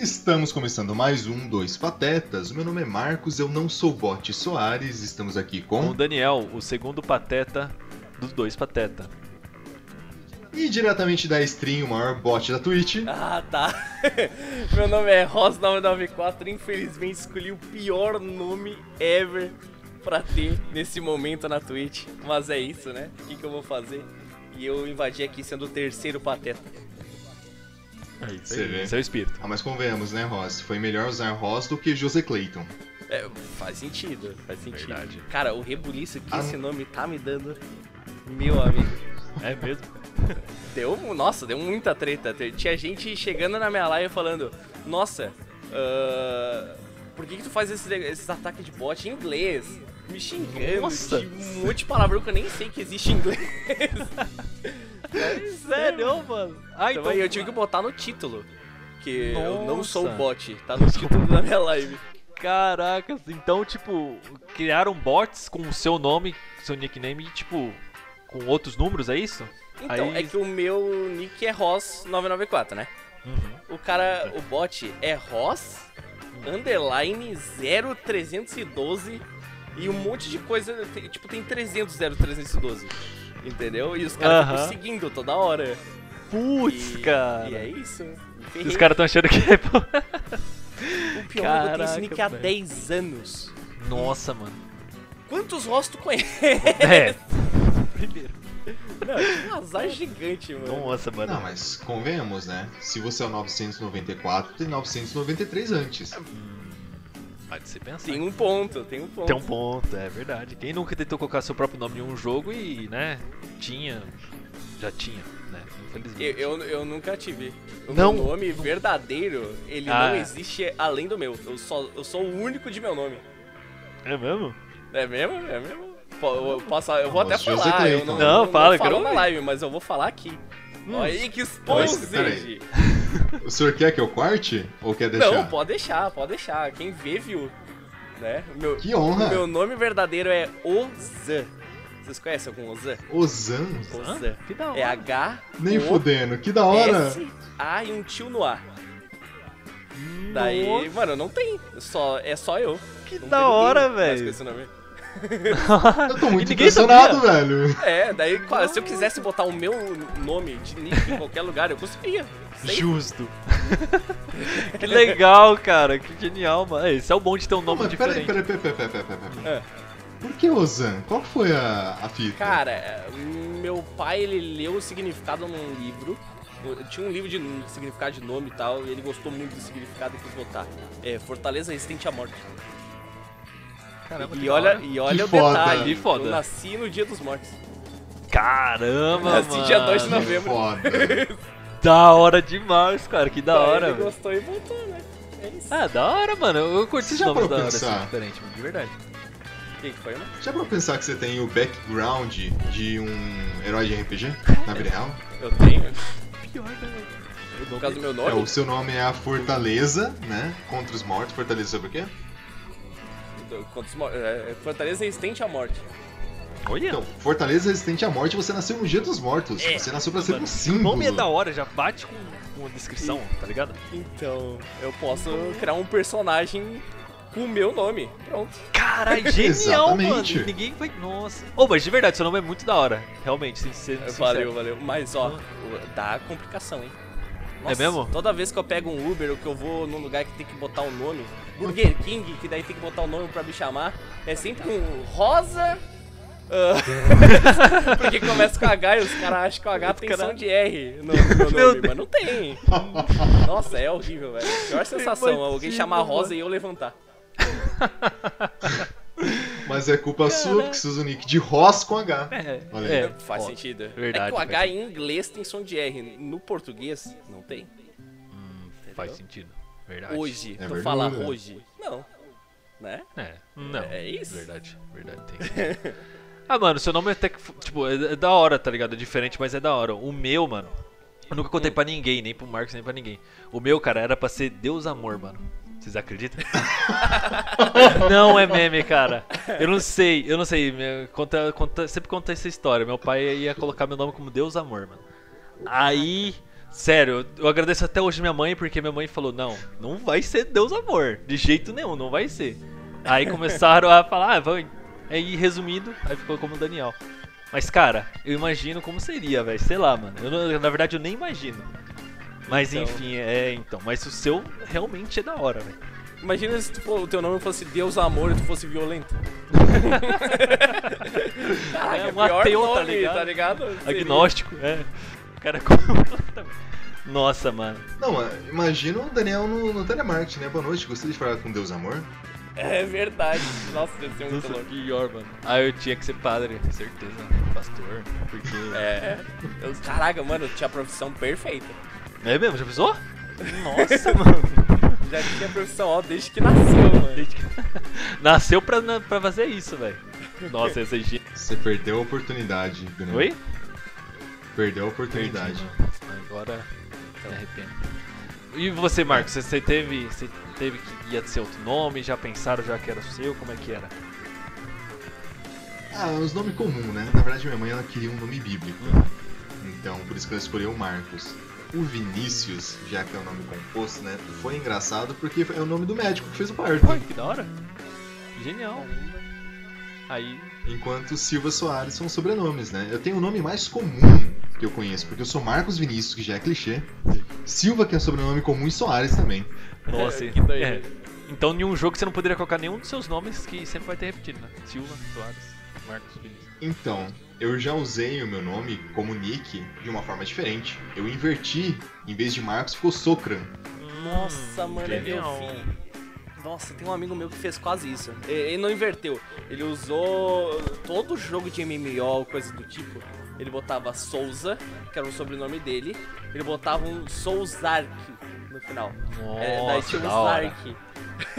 Estamos começando mais um Dois Patetas. Meu nome é Marcos, eu não sou Bote Soares. Estamos aqui Com com. o Daniel, o segundo pateta dos dois pateta. E diretamente da stream, o maior bot da Twitch. Ah, tá. Meu nome é Ross994. Infelizmente escolhi o pior nome ever pra ter nesse momento na Twitch. Mas é isso, né? O que, que eu vou fazer? E eu invadi aqui sendo o terceiro pateta. É Você vê. Seu espírito. Ah, mas convenhamos, né, Ross? Foi melhor usar Ross do que José Clayton. É, faz sentido, faz sentido. Verdade. Cara, o rebuliço que Ah, esse nome tá me dando, meu amigo. É mesmo? Deu, nossa, deu muita treta. Tinha gente chegando na minha live falando: Nossa, ah, por que, que tu faz esses, esses ataques de bot em inglês? Me xingando, Nossa. um monte de palavrão que eu nem sei que existe em inglês. Sério, mano? Ah, Então, aí eu tive que botar no título. Que eu não sou Nossa. bot, tá no título da minha live. Caracas, então, tipo, criaram bots com o seu nome, seu nickname, tipo, com outros números, é isso? Então, Aí- é que o meu nick é Ross994, né? Uhum. O cara, o bot é Ross, underline 0312 e um monte de coisa, tipo, tem 300 0312, entendeu? E os caras ficam Aham. seguindo toda hora. Putz, E- cara. E é isso. Me Os ferrei. caras tão achando que é. O pior é que eu tenho Caraca, nick há velho. 10 anos. Nossa, mano. Quantos Ross tu conhece? É. Primeiro. Não, tive um azar gigante, mano. Nossa, mano. Não, mas convenhamos, né? Se você é o 994, tem 993 antes. Pode ser pensar. Tem um ponto, tem um ponto. Tem um ponto, é verdade. Quem nunca tentou colocar seu próprio nome em um jogo e, né, tinha. Já tinha, né? Infelizmente. Eu, eu, eu nunca tive. O Não. meu nome verdadeiro, ele Ah. não existe além do meu. Eu, só, eu sou o único de meu nome. É mesmo? É mesmo? É mesmo? Eu, posso, eu vou até Nossa, falar. Eu Clayton. não, Não, fala, eu falo quero na live, mas eu vou falar aqui. Hum. Olha aí que peraí. O senhor quer que eu corte? Ou quer deixar? Não, pode deixar, pode deixar. Quem vê, viu. Né? Meu, Que honra! o meu nome verdadeiro é Ozan. Vocês conhecem algum Ozan? Ozan? Ozan. Que da hora. É H. Nem O, fudendo, que da hora! S, A e um tio no A. Daí, mano, não tem. Só, é só eu. Que Não da hora, velho. Eu tô muito impressionado, sabia. velho. É, daí se eu quisesse botar o meu nome de nick em qualquer lugar, eu conseguiria. Sei. Justo. que legal, cara. Que genial, mano. Esse é o bom de ter um Não, nome mas peraí, diferente. peraí, peraí, peraí, peraí, peraí, peraí. É. Por que Ozan? Qual foi a, a fita? Cara, é, meu pai, ele leu o significado num livro. Tinha um livro de significado de nome e tal, e ele gostou muito do significado e quis botar. É, Fortaleza Resistente à Morte. Caramba, E olha, hora. e olha Que o foda. detalhe. Que foda. Eu nasci no dia dos mortos. Caramba, Nasci mano. dia 2 de Que novembro. foda. Da hora demais, cara. Que da Daí hora, ele gostou e botou, né? É isso. Ah, da hora, mano. Eu curti Você esses nomes da hora, pensar? assim, diferente, mano. De verdade. O que que foi, mano? Já pra pensar que você tem o background de um herói de RPG na vida real? Eu tenho. Pior, né? Por causa do meu É, nome? o seu nome é a Fortaleza, né? Contra os mortos. Fortaleza sobre o quê? Fortaleza Resistente à Morte. Olha. Então, Fortaleza resistente à morte, você nasceu no dia dos mortos. É, você nasceu pra ser mano, um O símbolo. nome é da hora, já bate com, com a descrição, tá ligado? Então, eu posso criar um personagem com o meu nome. Pronto. Caralho, genial, mano. Exatamente. E Ninguém vai. Nossa. Ô, mas de verdade, seu nome é muito da hora. Realmente, sem ser. sincero. Valeu, valeu. Mas ó, dá complicação, hein? É mesmo? Toda vez que eu pego um Uber ou que eu vou num lugar que tem que botar o nome, Burger King, que daí tem que botar o nome pra me chamar, é sempre um Rosa. ah, Porque começa com H e os caras acham que o H tem cara- som de R no, no nome, mas não tem. Nossa, é horrível, velho. Pior sensação, alguém chamar Rosa e eu levantar. Mas é culpa sua, porque você usa o nick de Ross com H. É, Olha aí. é. Faz Ó, sentido. verdade, é que o H em inglês tem som de R, no português não tem. hum, faz sentido. Verdade. Hoje, É tu verdade. fala hoje. Não. Né? É, não. É isso? Verdade, verdade, tem. ah, mano, seu nome é até que. Tipo, é, é da hora, tá ligado? É diferente, mas é da hora. O meu, mano. Eu nunca Hum. contei pra ninguém, nem pro Marcos, nem pra ninguém. O meu, cara, era pra ser Deus Amor, mano. Vocês acreditam? não é meme, cara. Eu não sei, eu não sei. Conta, conta, sempre conta essa história. Meu pai ia colocar meu nome como Deus Amor, mano. Aí, Sério, eu agradeço até hoje minha mãe, porque minha mãe falou, não, não vai ser Deus Amor, de jeito nenhum, não vai ser. Aí começaram a falar, ah, vai. Aí resumindo, aí ficou como Daniel. Mas cara, eu imagino como seria, velho. Sei lá, mano. Eu na verdade eu nem imagino. Mas Então. enfim, é então. Mas o seu realmente é da hora, velho. Imagina se tipo, o teu nome fosse Deus Amor e tu fosse violento. Caraca, É um pior ateu, nome, tá ligado? Tá ligado? Agnóstico, é. O cara é. Nossa, mano. Não, mas imagina o Daniel no, no telemarketing, né? Boa noite, gostaria de falar com Deus Amor? É verdade. Nossa, deve ser muito Nossa, louco. pior, mano. Ah, eu tinha que ser padre, certeza. Pastor, porque. É. Eu- caraca, mano, tinha a profissão perfeita. É mesmo? Já pensou? Nossa, mano. Já tinha ó, desde que nasceu, mano. Desde que- Nasceu pra, na- pra fazer isso, velho. Nossa, essa gente. Você perdeu a oportunidade, Daniel. Oi? Perdeu a oportunidade. Perdi, Agora me arrependo. E você, Marcos, você, teve. Você teve que ia ser outro nome? Já pensaram já que era o seu? Como é que era? Ah, os nomes comuns, né? Na verdade, minha mãe ela queria um nome bíblico. Então, por isso que ela escolheu o Marcos. O Vinícius, já que é o nome composto, né? Foi engraçado porque é o nome do médico que fez o parto. Ai, que da hora. Genial. Aí. Enquanto Silva Soares são sobrenomes, né? Eu tenho o nome mais comum que eu conheço, porque eu sou Marcos Vinícius, que já é clichê. Silva, que é sobrenome comum, e Soares também. Nossa, Que doido. é. Então, em um jogo você não poderia colocar nenhum dos seus nomes que sempre vai ter repetido, né? Silva, Soares, Marcos, Vinícius. Então, eu já usei o meu nome como nick de uma forma diferente. Eu inverti, em vez de Marcos, ficou Socran. Nossa, mano, eu genial. vi. Nossa, tem um amigo meu que fez quase isso. Ele não inverteu. Ele usou todo jogo de MMO, coisa do tipo. Ele botava Souza, que era o sobrenome dele. Ele botava um Souzark no final. é, daí Nossa, tinha um da hora. Zark.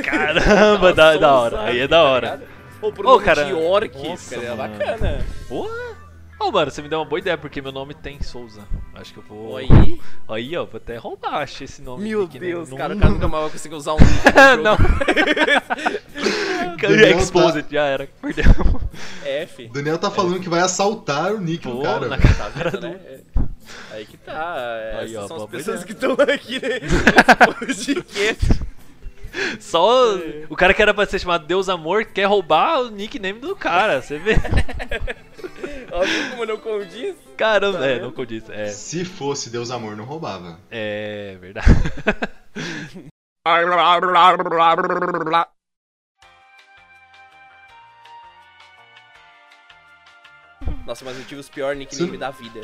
Caramba, da, da hora. Aí é da tá hora. ligado? Ou por Ô, nome cara, de Orc, nossa, cara, é mano. bacana. Porra! Ô, mano, você me deu uma boa ideia, porque meu nome tem Souza. Acho que eu vou. Aí, Aí, ó, vou até roubar, achei esse nome. meu aqui, né? Deus, Não- cara, o cara nunca mais vai conseguir usar um não. Daniel tá- Exposed, já era. Perdeu. F. Daniel tá falando que vai assaltar o nick do Pô, cara. na. Tá vendo, né? É. Aí que tá. Aí, Essas ó, são as pessoas ideia. que estão aqui né? nesse podcast. Só É. o cara que era pra ser chamado Deus Amor quer roubar o nickname do cara, você vê? Ó, viu como não condiz? Caramba, Tá é, vendo? não condiz. É, Se fosse Deus Amor, não roubava. é verdade. Nossa, mas eu tive os piores nicknames Sim. da vida.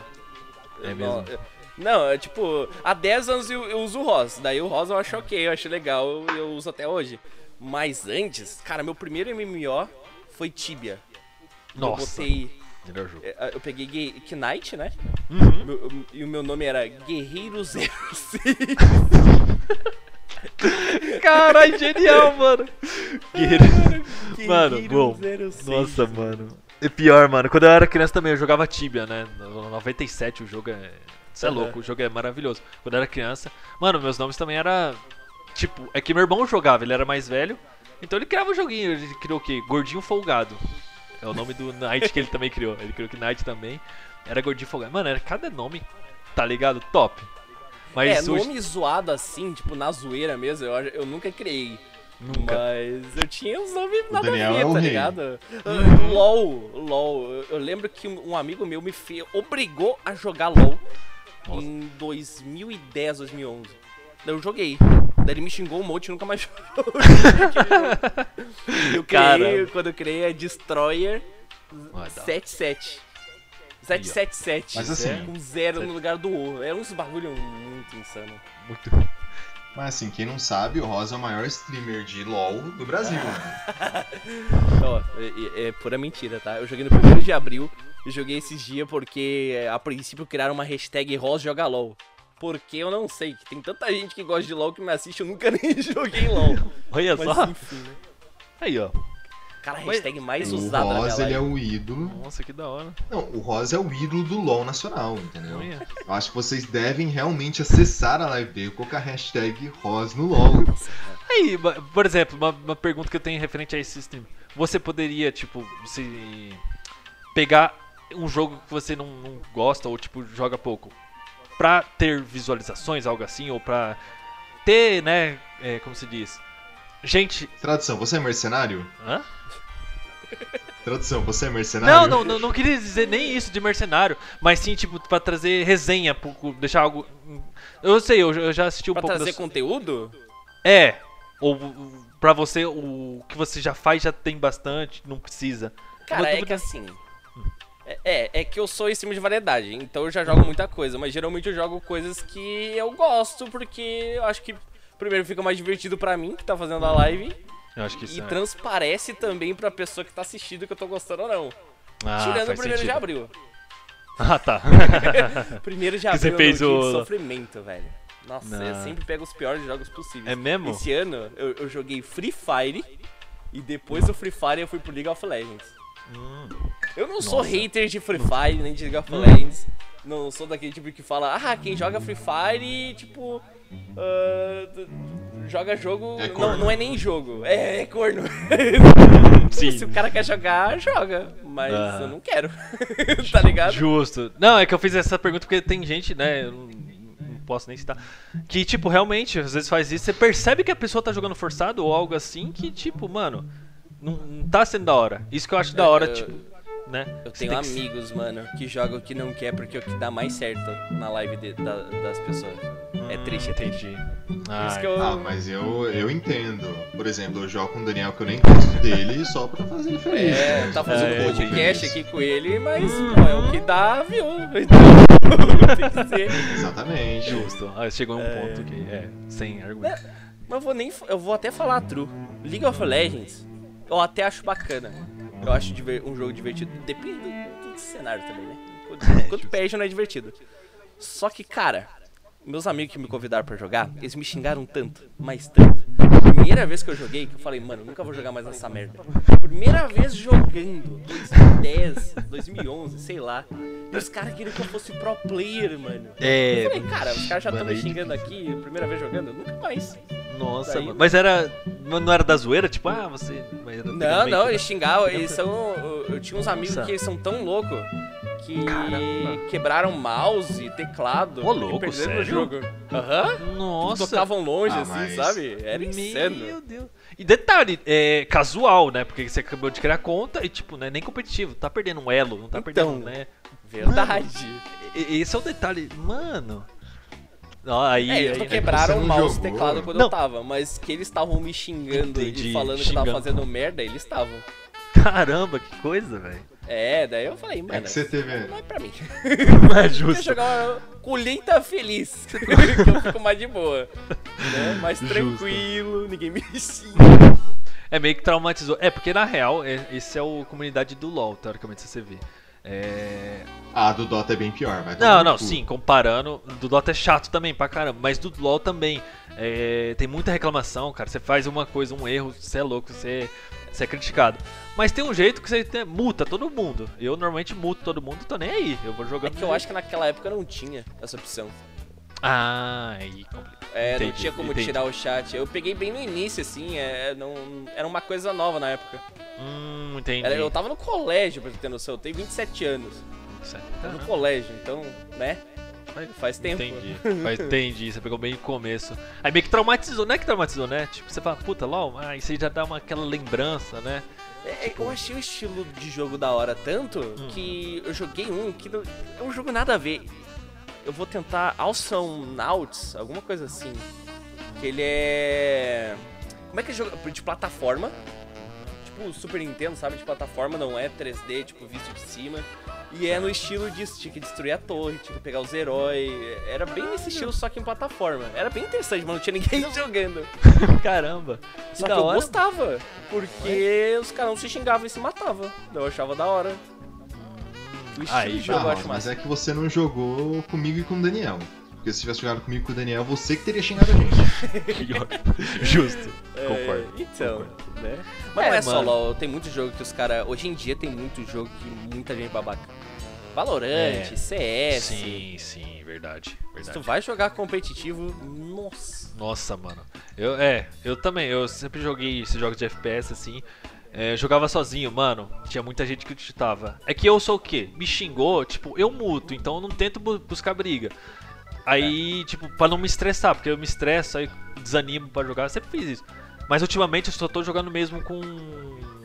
É Eu mesmo? Eu- não, é tipo, há 10 anos eu, eu uso o Ross. Daí o Ross eu acho ok, eu acho legal, eu, eu uso até hoje. Mas antes, cara, meu primeiro MMO foi Tibia. Nossa, Eu botei. melhor jogo. é, Eu peguei Ge- Knight, né? Uhum. Meu- e o meu nome era Guerreiro 06. Caralho, genial, mano. Guerreiro. Mano, Guerreiro bom. 06. Nossa, mano. E pior, mano, quando eu era criança também eu jogava Tibia, né? No 97 o jogo é. Você é Aham. louco, o jogo é maravilhoso. Quando eu era criança. Mano, meus nomes também era. Tipo, é que meu irmão jogava, ele era mais velho. Então ele criava o joguinho, ele criou o quê? Gordinho Folgado. É o nome do Knight que ele também criou. Ele criou que Knight também. Era Gordinho Folgado. Mano, era cada nome, tá ligado? Top. Mas É, hoje. nome zoado assim, tipo, na zoeira mesmo, eu, eu nunca criei. Nunca. Mas eu tinha uns nomes nada Daniel a ver, é tá rei. ligado? Ah, LOL, LOL. Eu, lembro que um um amigo meu me fez, obrigou a jogar LOL Nossa. em 2010, 2011. Daí eu joguei. Daí ele me xingou um monte e nunca mais jogou. eu criei, Caramba. quando eu criei a Destroyer Ah, da- 77. 777. Mas assim- Com zero no lugar do O. Era uns bagulho muito insano. Muito. Mas assim, quem não sabe, o Rosa é o maior streamer de LoL do Brasil. né? Ó, é, é- é pura mentira, tá? Eu joguei no 1 de abril e joguei esses dias porque é, a princípio criaram uma hashtag Ross joga LOL. Porque eu não sei, que tem tanta gente que gosta de LOL que me assiste, eu nunca nem joguei LOL. Olha Mas só. enfim, né? Aí, ó. Cara, a hashtag mais O usada na minha Rosa, ele é o ídolo. Nossa, que da hora. Não, o Rosa é o ídolo do LoL nacional, entendeu? Eu acho que vocês devem realmente acessar a live dele com a hashtag Rosa no LoL. Aí, por exemplo, uma, uma pergunta que eu tenho referente a esse stream. Você poderia, tipo, se pegar um jogo que você não, não gosta ou, tipo, joga pouco pra ter visualizações, algo assim, ou pra ter, né, é, como se diz? Gente, Tradução, você é mercenário? hã? Tradução, você é mercenário? Não, não, não, não queria dizer nem isso de mercenário, mas sim, tipo, pra trazer resenha, pro- deixar algo... Eu sei, eu, eu já assisti um Pra pouco trazer das- conteúdo? É, ou pra você, o que você já faz já tem bastante, não precisa. Cara, Uma é dúvida- que assim. É, é, é que eu sou esse time de variedade, então eu já jogo muita coisa, mas geralmente eu jogo coisas que eu gosto, porque eu acho que primeiro fica mais divertido pra mim, que tá fazendo a live, Eu acho que e isso é. transparece também pra pessoa que tá assistindo que eu tô gostando ou não. Ah, Tirando o primeiro de sentido. abril. Ah, tá. Primeiro de Que você abril é fez o- de sofrimento, velho. Nossa, eu Não. sempre pego os piores jogos possíveis. É mesmo? Esse ano eu, eu joguei Free Fire e depois do Free Fire eu fui pro League of Legends. Hum. Eu não sou Nossa. hater de Free Fire nem de League of Hum. Legends. Não sou daquele tipo que fala, ah, quem joga Free Fire, tipo. D- joga jogo. É não, não é nem jogo. É, é corno. Sim. Se o cara quer jogar, joga. Mas Ah. eu não quero. tá ligado? Justo. Não, é que eu fiz essa pergunta porque tem gente, né? Eu não, não posso nem citar. Que, tipo, realmente, às vezes faz isso. Você percebe que a pessoa tá jogando forçado ou algo assim que, tipo, mano, não, não tá sendo da hora. Isso que eu acho da hora, Eu- tipo, né? Eu Você tenho tem que- amigos, mano, que jogam o que não quer porque é o que dá mais certo na live de- da- das pessoas. É Hum, triste, é triste. Entendi. Ah, eu. Ah, mas eu, eu entendo. Por exemplo, eu jogo com o Daniel que eu nem gosto dele só pra fazer ele feliz. É, né? tá fazendo É, um podcast aqui com ele, mas pô, é o que dá, viu? Então, tem que ser. Exatamente. justo. Ah, chegou em um É. ponto que é, sem argumento. Mas eu vou nem. Eu vou até falar a true. League of Legends, eu até acho bacana. Eu acho um jogo divertido. Depende do, do cenário também, né? Quanto, quanto perde não é divertido. Só que, cara, meus amigos que me convidaram pra jogar, eles me xingaram tanto, mas tanto. Primeira vez que eu joguei, que eu falei, mano, nunca vou jogar mais essa merda. Primeira vez jogando, 2010, 2011, sei lá. E os caras queriam que eu fosse pro player, mano. Eu É. falei, cara, os caras já estão me xingando aqui, primeira vez jogando, nunca mais. Nossa, Daí- mano. Mas era. Não era da zoeira? Tipo, ah, você. Não, não, eles xingavam, eles são. Eu, eu tinha uns amigos Nossa. que são tão loucos que Caramba. quebraram mouse e teclado. Ô, e louco, perderam sério? o jogo. Aham. Nossa. Tocavam longe, Ah, assim, mas- sabe? Era Meu insano. Deus. E detalhe, é casual, né? Porque você acabou de criar conta e, tipo, não é nem competitivo. Tá perdendo um elo, não tá Então. perdendo, né? Verdade. E- Esse é o detalhe. Mano. Aí, É, aí, eles aí- quebraram o mouse e teclado quando Não. eu tava, mas que eles estavam me xingando Entendi, e falando que eu tava xingando. fazendo merda, eles estavam. Caramba, que coisa, velho. É, daí eu falei, mano, É que você teve. não é pra mim. Não é justo. jogar colheita feliz, que eu fico mais de boa. Né? Mais Justo. tranquilo, ninguém me xinga. É meio que traumatizou. É, porque na real, é- esse é o comunidade do LoL, teoricamente, se você vê. É... Ah, do Dota é bem pior, vai Não, não, sim, comparando, do Dota é chato também pra caramba, mas do LoL também. é, tem muita reclamação, cara. Você faz uma coisa, um erro, você é louco, você, você é criticado. Mas tem um jeito que você tem- multa todo mundo. Eu normalmente multo todo mundo, tô nem aí. Eu vou É jogando. que eu acho que naquela época não tinha essa opção. Ah, aí complica. É, não Entendi, tinha como entendi. tirar o chat. Eu peguei bem no início, assim, é, não, era uma coisa nova na época. Hum, entendi. Era- eu tava no colégio, pra você ter noção, eu tenho 27 anos. Certo. No colégio, então, né? Faz tempo. Entendi. Mas entendi, você pegou bem no começo. Aí meio que traumatizou, não é que traumatizou, né? Tipo, você fala, puta, LOL, isso aí já dá uma, aquela lembrança, né? É, eu achei o estilo de jogo da hora tanto Hum. que eu joguei um que não- é um jogo nada a ver. Eu vou tentar Awesome Nauts, alguma coisa assim. Que ele é. Como é que é jogo? De plataforma. Tipo Super Nintendo, sabe? De plataforma, não é 3D, tipo visto de cima. E é no estilo disso, tinha que destruir a torre, tinha que pegar os heróis. Era bem nesse estilo, só que em plataforma. Era bem interessante, mas não tinha ninguém jogando. Caramba. Só Que eu hora. gostava, porque os caras não se xingavam e se matavam. Eu achava da hora. O estilo Aí, de jogo Ah, eu acho mas massa. é que você não jogou comigo e com o Daniel. Porque se tivesse jogado comigo com o Daniel, você que teria xingado a gente. Justo. É, Concordo. então, concordo. né? Mas É, não é só mano. LOL, tem muito jogo que os caras. Hoje em dia tem muito jogo que muita gente babaca. Valorant, É. CS. Sim, sim, verdade. Se tu verdade. vai jogar competitivo, nossa. Nossa, mano. Eu, é, eu também, eu sempre joguei esses jogos de FPS assim. é, jogava sozinho, mano. Tinha muita gente que chutava. É que eu sou o quê? Me xingou, tipo, eu muto, então eu não tento bu- buscar briga. Aí, tipo, pra não me estressar, porque eu me estresso, aí desanimo pra jogar, eu sempre fiz isso. Mas ultimamente eu só tô jogando mesmo com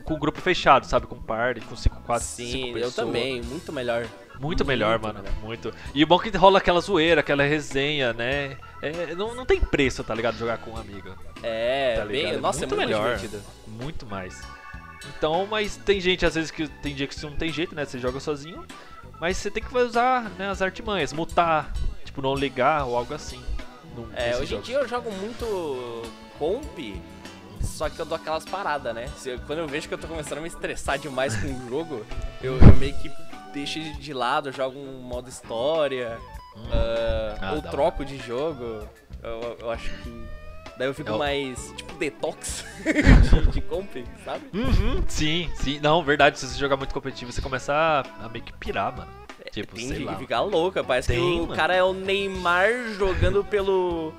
com grupo fechado, sabe? Com party, com 5, 4, 5 Sim, eu também, muito melhor. Muito melhor, Muito mano. melhor. Muito. E o bom é que rola aquela zoeira, aquela resenha, né? É, não, não tem preço, tá ligado? Jogar com um amigo. É, Tá bem, ligado? nossa, muito é muito melhor. divertido. Muito mais. Então, mas tem gente, às vezes, que tem dia que você não tem jeito, né? Você joga sozinho. Mas você tem que usar né, as artimanhas, mutar, tipo, não ligar ou algo assim. É, hoje em dia eu jogo muito comp, só que eu dou aquelas paradas, né? Se eu- quando eu vejo que eu tô começando a me estressar demais com o jogo, eu, eu meio que deixo de- lado, eu jogo um modo história, ah, Ah, ou troco de jogo. Eu, eu acho que. Daí eu fico É o- mais, tipo, detox de, de comp, sabe? Uhum, sim, sim. Não, verdade, se você jogar muito competitivo, você começa a, a meio que pirar, mano. Tipo, Tem sei gente lá. que fica louca, parece Tem, que o mano. cara é o Neymar jogando pelo.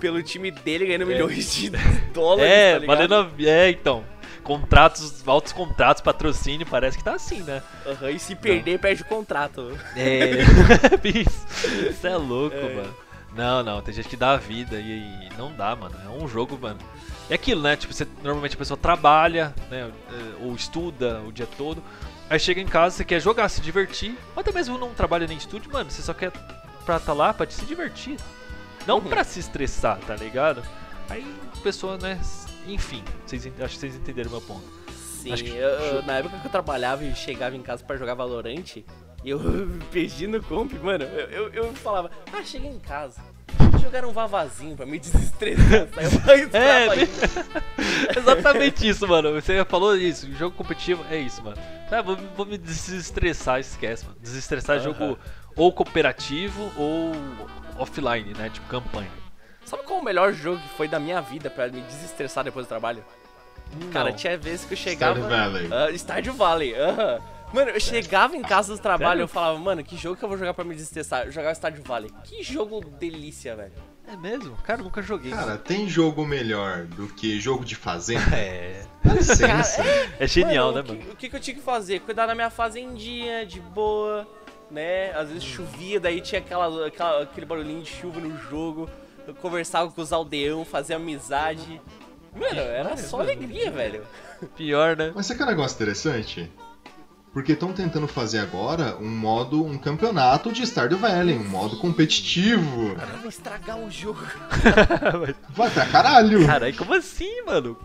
Pelo time dele ganhando milhões de dólares. É, tá ligado? valendo. É, então. Contratos, altos contratos, patrocínio, parece que tá assim, né? Aham, e se perder, perde o contrato. É. isso, isso é louco, mano. Não, não, tem gente que dá a vida e, e não dá, mano. É um jogo, mano. É aquilo, né? Tipo, você, normalmente a pessoa trabalha, né? eh, Ou estuda o dia todo. Aí chega em casa, você quer jogar, se divertir. Ou até mesmo não trabalha nem estude, mano. Você só quer pra tá lá pra se divertir. Não Uhum. pra se estressar, tá ligado? Aí a pessoa, né? Enfim, vocês, acho que vocês entenderam meu ponto. Sim, que- eu- eu- na época que eu trabalhava e chegava em casa pra jogar Valorant, eu perdi no comp, mano. Eu, eu, eu falava, ah, cheguei em casa. Vou jogar um vavazinho pra me desestressar. Eu É, bem- ainda. exatamente isso, mano. Você falou isso, jogo competitivo é isso, mano. Ah, vou, vou me desestressar, esquece, mano. Desestressar é Aham. jogo ou cooperativo ou offline, né? Tipo campanha. Sabe qual o melhor jogo que foi da minha vida pra me desestressar depois do trabalho? Cara, Não. tinha vezes que eu chegava. Stardew Valley. Ah, Stardew Valley, aham. Mano, eu chegava em casa do trabalho e eu falava, mano, que jogo que eu vou jogar pra me desestressar? Eu jogava Stardew Valley. Que jogo delícia, velho. É mesmo? Cara, eu nunca joguei. Cara, tem jogo melhor do que jogo de fazenda? É. Licença. É genial, Mano, né, o mano? que, o que que eu tinha que fazer? Cuidar da minha fazendinha, de boa, né? Às vezes chovia, daí tinha aquela, aquela- aquele barulhinho de chuva no jogo. Eu conversava com os aldeão, fazia amizade. Mano, era só alegria, velho. Pior, né? Mas sabe que é um negócio interessante? Porque estão tentando fazer agora um modo, um campeonato de Stardew Valley, um modo competitivo. Vai estragar o jogo. Vai pra caralho! Caralho, como assim, mano?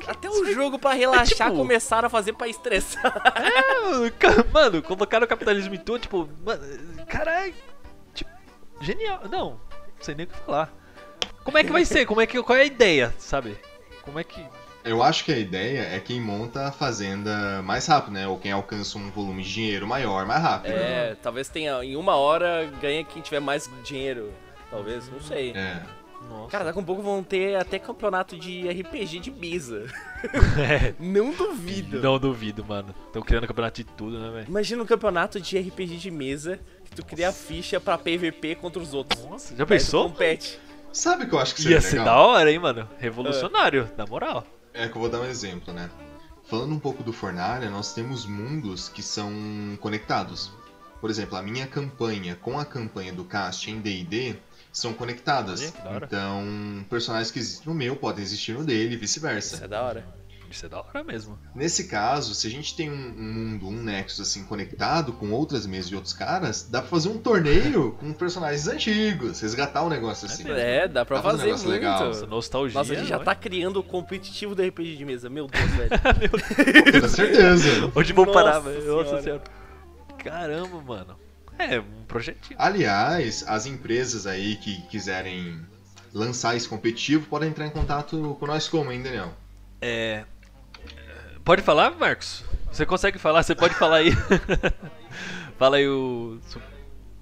Que... Até o jogo pra relaxar tipo- começaram a fazer pra estressar. É, mano, colocaram o capitalismo em tudo, tipo, mano, caralho, tipo, genial. Não, não sei nem o que falar. Como é que vai ser? Como é que, qual é a ideia, sabe? Como é que... Eu acho que a ideia é quem monta a fazenda mais rápido, né? Ou quem alcança um volume de dinheiro maior, mais rápido. É, talvez tenha. Em uma hora ganha quem tiver mais dinheiro. Talvez, não sei. É. Nossa. Cara, daqui a pouco vão ter até campeonato de RPG de mesa. É, Não duvido. não duvido, mano. Estão criando campeonato de tudo, né, velho? Imagina um campeonato de RPG de mesa que tu cria ficha pra PVP contra os outros. Nossa, já pensou? compete. Sabe o que eu acho que seria Ia ser da legal? hora, hein, mano? Revolucionário, na moral. É que eu vou dar um exemplo, né? Falando um pouco do Fornalha, nós temos mundos que são conectados. Por exemplo, a minha campanha com a campanha do cast em D&D são conectadas. Olha. Então, personagens que existem no meu podem existir no dele e Isso vice-versa. é da hora. Isso é da hora mesmo. Nesse caso, se a gente tem um, um mundo, um nexus assim conectado com outras mesas de outros caras, dá pra fazer um torneio com personagens antigos, resgatar um negócio assim. É, dá pra Dá fazer fazer um negócio muito. legal. Essa nostalgia. Nossa, a gente já né? tá criando o competitivo do RPG de mesa. Meu Deus, velho. Com certeza. Onde vou Nossa parar, velho? Nossa senhora. Caramba, mano. É, um projetinho. Aliás, as empresas aí que quiserem lançar esse competitivo podem entrar em contato com nós como, hein, Daniel? É. Pode falar, Marcos? Você consegue falar? Você pode falar aí. Fala aí o.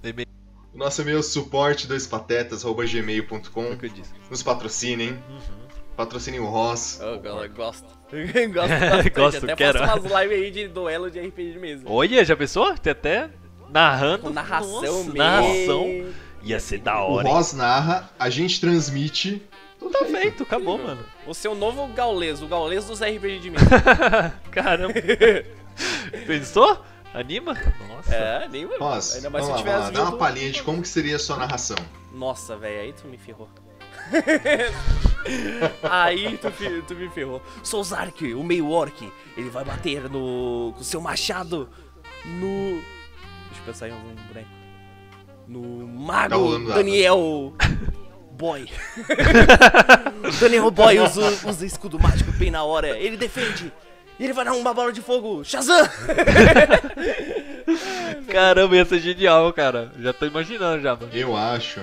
e-mail O nosso e-mail suporte dois patetas@gmail.com. Nos patrocinem. Uhum. Patrocinem o Ross. Eu, eu gosto. Eu gosto bastante. Gosto, até quero. faço umas lives aí de duelo de RPG de mesa. Olha, já pensou? Tem até narrando. Com narração Nossa, mesmo. narração. Ia ser da O hora. hein? Ross narra, a gente transmite. Tudo Tá feito. acabou, mano. O seu novo Gaules, o Gaules dos RPG de mesa. Caramba. Pensou? Anima? Nossa. é, nem Ross, Ainda mais se lá, tiver lá, as dá uma palhinha de como que seria a sua narração. Nossa, velho, aí tu me ferrou. aí tu, tu me ferrou. Sou Zark, o meio orc. Ele vai bater no. com seu machado no. Deixa eu pensar em algum boneco. No Tá Mago nada. Daniel Boy. Daniel Boy usa, usa escudo mágico bem na hora. Ele defende. E ele vai dar uma bola de fogo. Shazam! Caramba, ia ser genial, cara. Já tô imaginando já, mano. Eu acho.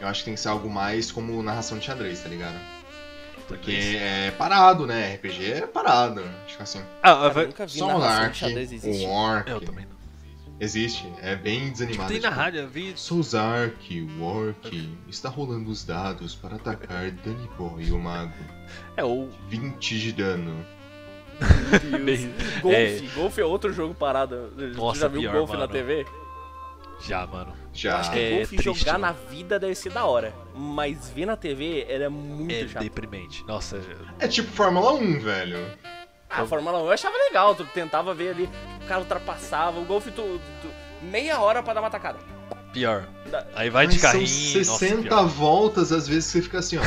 Eu acho que tem que ser algo mais como narração de xadrez, tá ligado? Porque é parado, né? RPG é parado. Tipo assim. Ah, vai... eu nunca vi Só um narração de xadrez existir. um Orc. Eu também não. Existe. É bem desanimado. Tem na tipo, rádio, eu vi. Sou Zark, o Orc. Está rolando os dados para atacar Danny Boy, o mago. É, ou. 20 de dano. Golfe. É. Golfe é outro jogo parado. Nossa, já viu pior, golfe na. TV? Já, mano. Já. Acho que É golfe triste, jogar mano. na vida deve ser da hora. Mas ver na TV era muito É chato. deprimente. Nossa, É tipo Fórmula 1, velho. Ah, a Fórmula 1 eu achava legal. Tu tentava ver ali, o cara ultrapassava. O golfe, tu, tu- meia hora pra dar uma tacada. pior. Da- Aí vai Mas de carrinho. São 60 nossa, voltas, às vezes você fica assim, ó.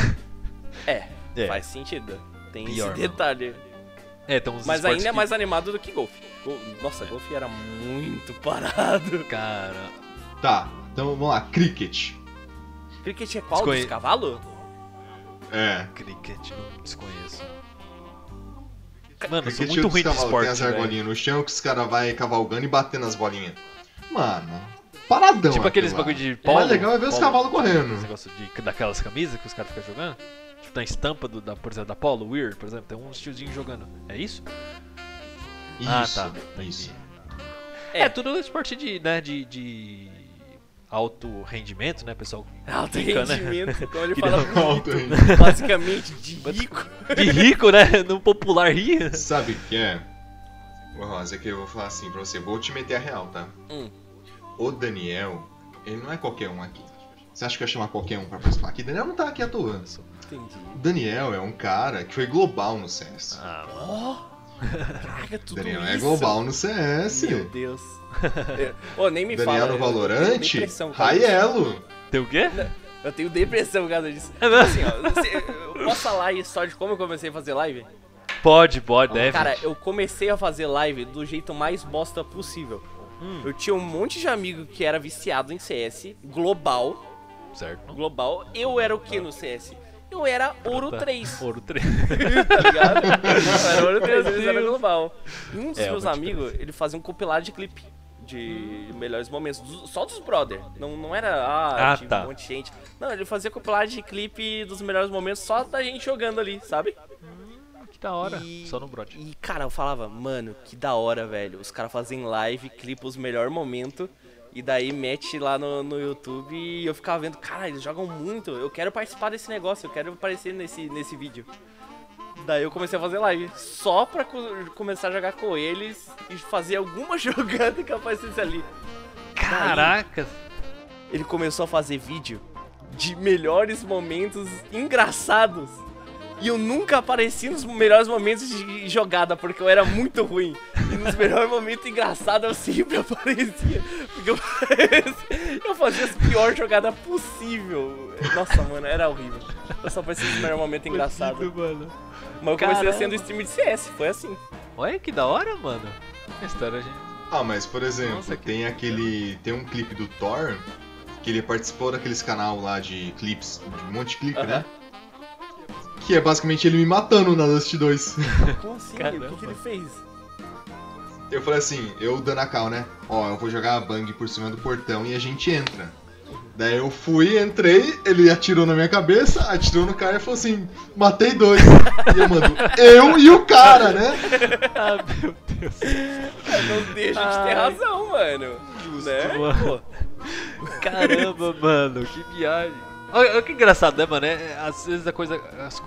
É, É. faz sentido. Tem Pior, esse mano. detalhe. É, tem uns Mas ainda é que- mais animado do que golfe. Gol- Nossa, golfe era muito parado. Cara. Tá, então vamos lá. Cricket. Cricket é qual? Desconhe- Dos cavalos? É. Cricket, não desconheço. Mano, eu sou muito ruim de cavalos, Tem esporte, as argolinhas no chão que os caras vai cavalgando e batendo as bolinhas. Mano, paradão. Tipo aqueles lá. bagulho de O polo. mais legal é ver os polo. cavalos Esse correndo. negócio de, daquelas camisas que os caras ficam jogando. Tipo, na estampa, do, da, por exemplo, da Polo, Weird, por exemplo, tem um tiozinho jogando. É isso? ah, Isso, tá. entendi. isso. É, É. tudo esporte de, né, de, de alto rendimento, né, pessoal? Alto Rica, né? rendimento, como ele Que fala não- Alto rendimento. basicamente de rico. De rico, né? No popular rir. Sabe o que é? Ô Rosa, é que eu vou falar assim pra você. Vou te meter a real, tá? Hum. O Daniel, ele não é qualquer um aqui. Você acha que eu ia chamar qualquer um pra participar aqui? Daniel não tá aqui à toa. Entendi. Daniel é um cara que foi global no CS. Ah, Ó, caraca, tudo Daniel isso. é global no CS. Meu Deus. É. Ô, nem me Daniel fala. no eu tenho Valorant, depressão por causa disso. Raielo. tem o quê? Eu tenho depressão por causa disso. É? Assim, ó, você- eu posso falar aí só de como eu comecei a fazer live? Pode, pode, deve. Cara, eu comecei a fazer live do jeito mais bosta possível. Hum. Eu tinha um monte de amigo que era viciado em CS, global, Certo. global. Eu era o que no CS? Eu era ouro Tá. 3, Ouro 3. tá ligado? Eu era ouro 3, eles eram global. E um dos É, meus uma amigos, ele fazia um compilado de clipe. De melhores momentos, dos- só dos brother. Não, não era ah, Ah, tá. um monte de gente. Não, ele fazia compilado de clipe dos melhores momentos só da gente jogando ali, sabe? que da hora. E- Só no Brod. E, cara, eu falava, mano, que da hora, velho. Os caras fazem live, clipa os melhores momentos. E daí mete lá no, no YouTube e eu ficava vendo, cara, eles jogam muito. Eu quero participar desse negócio, eu quero aparecer nesse, nesse vídeo. Daí eu comecei a fazer live, só pra co- começar a jogar com eles e fazer alguma jogada que aparecesse ali. Caraca. Ele começou a fazer vídeo de melhores momentos engraçados. E eu nunca apareci nos melhores momentos de jogada, porque eu era muito ruim. E nos melhores momentos engraçados eu sempre aparecia. Porque eu, eu fazia a pior jogada possível. Nossa, mano, era horrível. Eu só aparecia nos melhores momentos engraçados. Mas eu comecei Caramba. sendo streamer de CS, foi assim. Olha que da hora, mano. A história, gente. Ah, mas por exemplo, Nossa, tem aquele. Tem um clipe do Thor que ele participou daqueles canal lá de clips, de um monte de clipe, Aham. né? Que é basicamente ele me matando na Dust 2. Como assim? Caramba. O que, que ele fez? Eu falei assim, eu dando a cal, né? Ó, eu vou jogar a bang por cima do portão e a gente entra. Daí eu fui, entrei, ele atirou na minha cabeça, atirou no cara e falou assim, matei dois. e eu mando, eu e o cara, né? Ah, meu Deus. Não deixa de ter razão, mano. né? mano. Caramba, mano, que viagem. Olha, que engraçado, né, mano? É, às vezes a coisa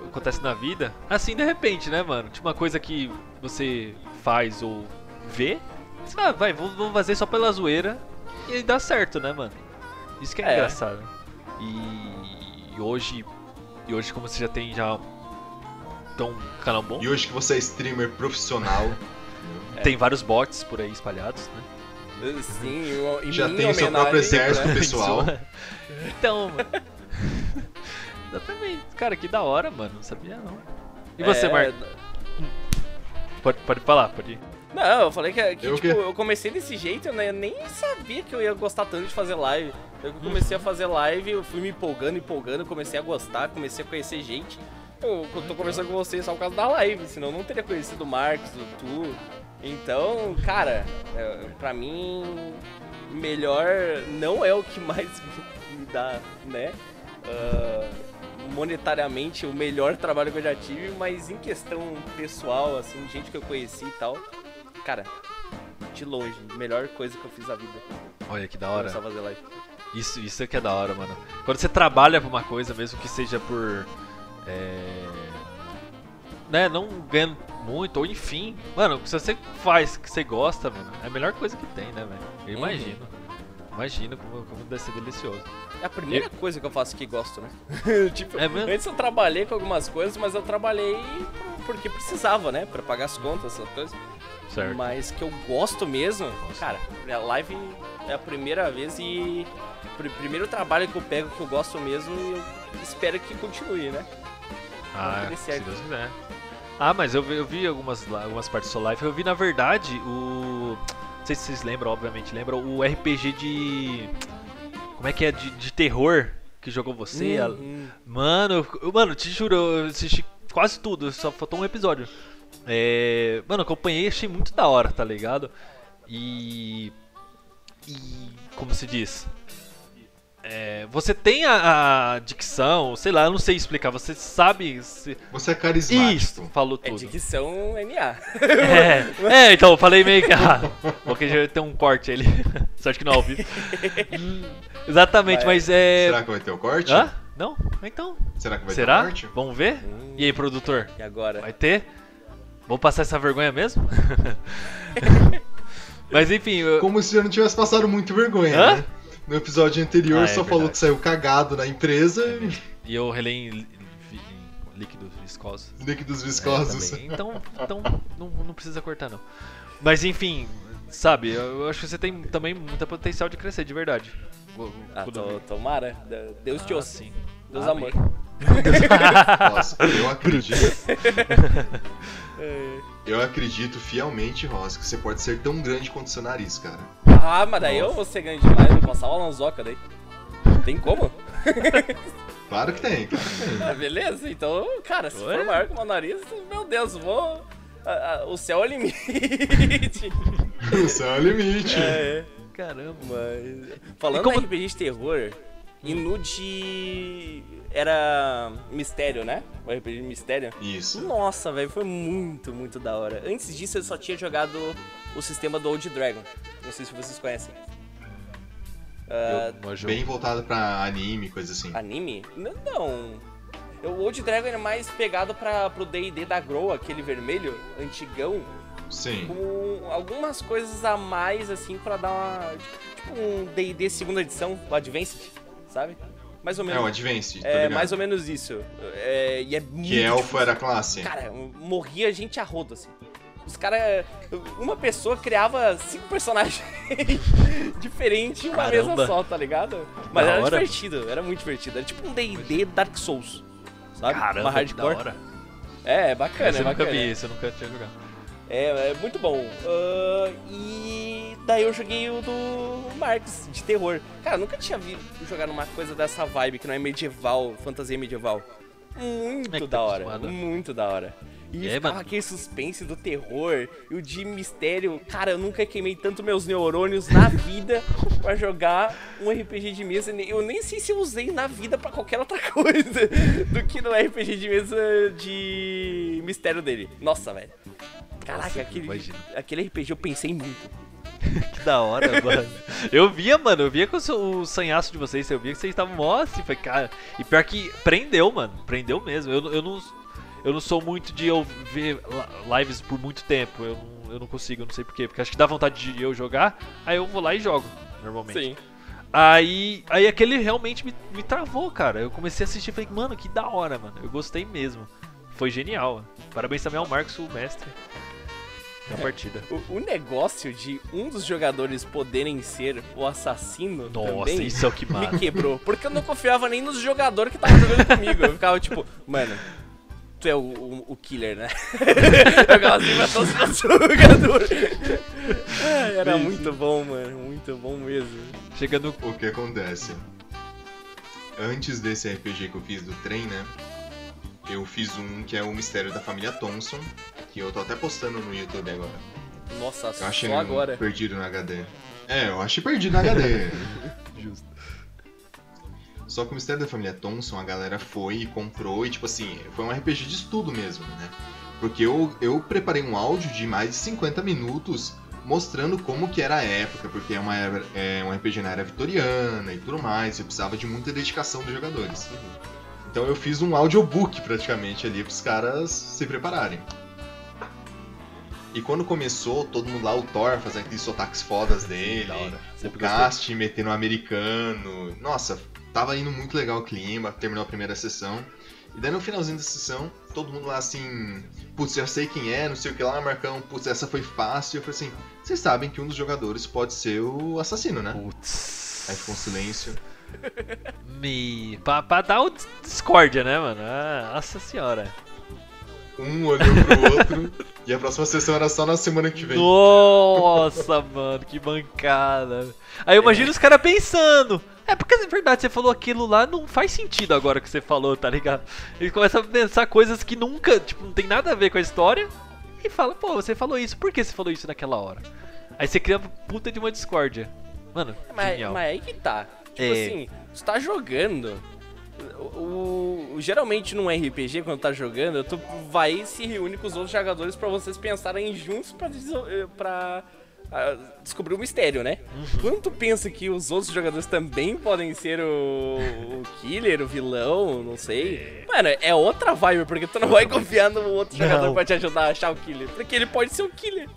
acontece na vida, assim, de repente, né, mano? Tipo uma coisa que você faz ou vê, você fala, vai, vamos fazer só pela zoeira e dá certo, né, mano? Isso que é, É. engraçado. E, e hoje, e hoje como você já tem já tão canal bom, E hoje que você é streamer profissional, tem vários bots por aí espalhados, né? Sim, em já tem o seu próprio exército né? pessoal. Então, Exatamente. Cara, que da hora, mano. Não sabia não. E você, É, Marco? Pode, pode falar, pode ir. Não, eu falei que, que, Eu tipo, eu comecei desse jeito, né? Eu nem sabia que eu ia gostar tanto de fazer live. Eu comecei a fazer live, eu fui me empolgando, empolgando, comecei a gostar, comecei a conhecer gente. Eu, eu tô conversando com vocês só por causa da live, senão eu não teria conhecido o Marcos, o Tu. Então, cara, é, pra mim, melhor não é o que mais me dá, né? Ah, monetariamente, o melhor trabalho que eu já tive, mas em questão pessoal, assim, gente que eu conheci e tal, cara, de longe, melhor coisa que eu fiz na vida. Olha que da hora. Começar a fazer live. Isso, isso é que é da hora, mano. Quando você trabalha pra uma coisa, mesmo que seja por. É... Né, não ganhando muito, ou enfim. Mano, se você faz que você gosta, mano, é a melhor coisa que tem, né, velho? Eu Uhum. Imagino. Imagino como, como deve ser delicioso. É a primeira coisa que eu faço que gosto, né? tipo, É mesmo? antes eu trabalhei com algumas coisas, mas eu trabalhei porque precisava, né? Pra pagar as contas, essas coisas. Certo. Mas que eu gosto mesmo, cara, a live é a primeira vez e pr- primeiro trabalho que eu pego que eu gosto mesmo e eu espero que continue, né? Ah, se. Deus quiser. Ah, mas eu vi, eu vi algumas, algumas partes do seu live. Eu vi, na verdade, o. Não sei se vocês lembram, obviamente lembram, o RPG de. Como é que é? De, de terror que jogou você. a- Uhum. Mano, eu, mano, te juro, eu assisti quase tudo, só faltou um episódio. É, mano, acompanhei e achei muito da hora, tá ligado? E. E. Como se diz? É, você tem a, a dicção, sei lá, eu não sei explicar, você sabe. se- Você é carismático. Isso, falou É tudo. dicção NA. É, é, então, eu falei meio que. Ah, porque já tem um corte ali. Sorte que não é ao vivo. Exatamente, Vai. mas é. Será que vai ter o corte? Hã? Não? Então. Será que vai Será? ter o corte? Vamos ver? Hum. E aí, produtor? E agora? Vai ter? Vou passar essa vergonha mesmo? Mas enfim, eu- Como se já não tivesse passado muito vergonha, Hã? né? No episódio anterior Ah, é só falou verdade. que saiu cagado na empresa e eu relei em, em líquidos viscosos. líquidos É, viscosos. também. então, então não, não precisa cortar não. Mas enfim, sabe, eu acho que você tem também muito potencial de crescer, de verdade. Vou- Ah, to, tomara. Deus te Ah, ouça. sim. Deus Amém. amor. Nossa, eu acredito. Eu acredito fielmente, Ross, que você pode ser tão grande quanto seu nariz, cara. Ah, mas daí eu vou ser grande demais, vou passar uma lanzoca daí. Tem como? Claro que tem, cara. Ah, beleza, então, cara, se Ué? for maior que o meu nariz, meu Deus, vou. ah, ah, o céu é o limite. O céu é o limite. é, Caramba. mas. Falando E como- em RPG de terror, Inude era mistério, né? O RPG de mistério. Isso. Nossa, velho, foi muito, muito da hora. Antes disso, eu só tinha jogado o sistema do Old Dragon. Não sei se vocês conhecem. Eu- eu- Bem voltado pra anime, coisa assim. Anime? N- Não. O Old Dragon é mais pegado pra, pro D&D da Grow, aquele vermelho, antigão, Sim. com algumas coisas a mais, assim, pra dar uma... Tipo um D&D segunda edição, o Advanced, sabe? Mais ou É menos. o Advanced, tô É, ligado. mais ou menos isso. É, e é muito Que elfo difícil. era a classe. Cara, morria gente a rodo, assim. Os caras. Uma pessoa criava cinco personagens diferentes em uma Caramba. mesa só, tá ligado? Mas Da era hora. divertido, era muito divertido. Era tipo um DD Dark Souls. Sabe? Caramba, uma que hardcore. da hora. É, é bacana, Esse é eu nunca bacana. vi, esse eu nunca tinha jogado. É, é muito bom. Ah, e daí eu joguei o do Marx, de terror. Cara, eu nunca tinha visto jogar numa coisa dessa vibe que não é medieval, fantasia medieval. Muito É que tá da hora, acostumado. muito da hora. E É, ficava mano. aquele suspense do terror e o de mistério. Cara, eu nunca queimei tanto meus neurônios na vida pra jogar um RPG de mesa. Eu nem sei se eu usei na vida pra qualquer outra coisa do que no RPG de mesa de mistério dele. Nossa, velho. Caraca, aquele, aquele RPG eu pensei muito. Que da hora, mano. Eu via, mano, eu via com o sanhaço de vocês, eu via que vocês estavam mó assim, foi, cara. E pior que prendeu, mano, prendeu mesmo. Eu, eu não. Eu não sou muito de eu ver lives por muito tempo. Eu não, eu não consigo, eu não sei porquê. Porque acho que dá vontade de eu jogar, aí eu vou lá e jogo, normalmente. Sim. Aí, aí aquele realmente me, me travou, cara. Eu comecei a assistir e falei, mano, que da hora, mano. Eu gostei mesmo. Foi genial. Parabéns também ao Marcos, o mestre. Na partida. O, o negócio de um dos jogadores poderem ser o assassino Nossa, também isso é o que me quebrou. Porque eu não confiava nem nos jogadores que estavam jogando comigo. Eu ficava tipo, mano, tu é o, o, o killer, né? eu ficava assim, mas todos os jogadores. Era muito bom, mano. Muito bom mesmo. Chega no. O que acontece? Antes desse RPG que eu fiz do trem, né? Eu fiz um que é o Mistério da Família Thompson, que eu tô até postando no YouTube agora. Nossa, Eu achei só um agora. perdido no HD. É, eu achei perdido no HD. Justo. Só que o Mistério da Família Thompson, a galera foi e comprou, e tipo assim, foi um RPG de estudo mesmo, né? Porque eu, eu preparei um áudio de mais de 50 minutos mostrando como que era a época, porque é, uma, é um RPG na era vitoriana e tudo mais, e eu precisava de muita dedicação dos jogadores. Então eu fiz um audiobook praticamente ali pros caras se prepararem. E quando começou, todo mundo lá, o Thor fazendo aqueles sotaques fodas dele, o cast metendo um americano. Nossa, tava indo muito legal o clima, terminou a primeira sessão. E daí no finalzinho da sessão, todo mundo lá assim, putz, já sei quem é, não sei o que lá, Marcão, putz, essa foi fácil. Eu falei assim, vocês sabem que um dos jogadores pode ser o assassino, né? Putz. Aí ficou um silêncio. Me. Pra, pra dar o dis- discórdia, né, mano? Ah, nossa senhora. Um olhou pro outro, e a próxima sessão era só na semana que vem. Nossa, mano, que bancada. Aí eu imagino os caras pensando. É porque é verdade, você falou aquilo lá, não faz sentido agora que você falou, tá ligado? Eles começam a pensar coisas que nunca, tipo, não tem nada a ver com a história. E fala, pô, você falou isso, por que você falou isso naquela hora? Aí você cria uma puta de uma discórdia. Mano, Mas, genial. mas aí que tá. Tipo É. assim, você tá jogando. O, o- geralmente num RPG, quando tá jogando, tu vai e se reúne com os outros jogadores pra vocês pensarem juntos pra, eh, pra ah, descobrir o mistério, né? Uhum. Quando tu pensa que os outros jogadores também podem ser o, o killer, o vilão, não sei. Mano, é outra vibe, porque tu não vai confiar no outro Não. jogador pra te ajudar a achar o killer. Porque ele pode ser o killer.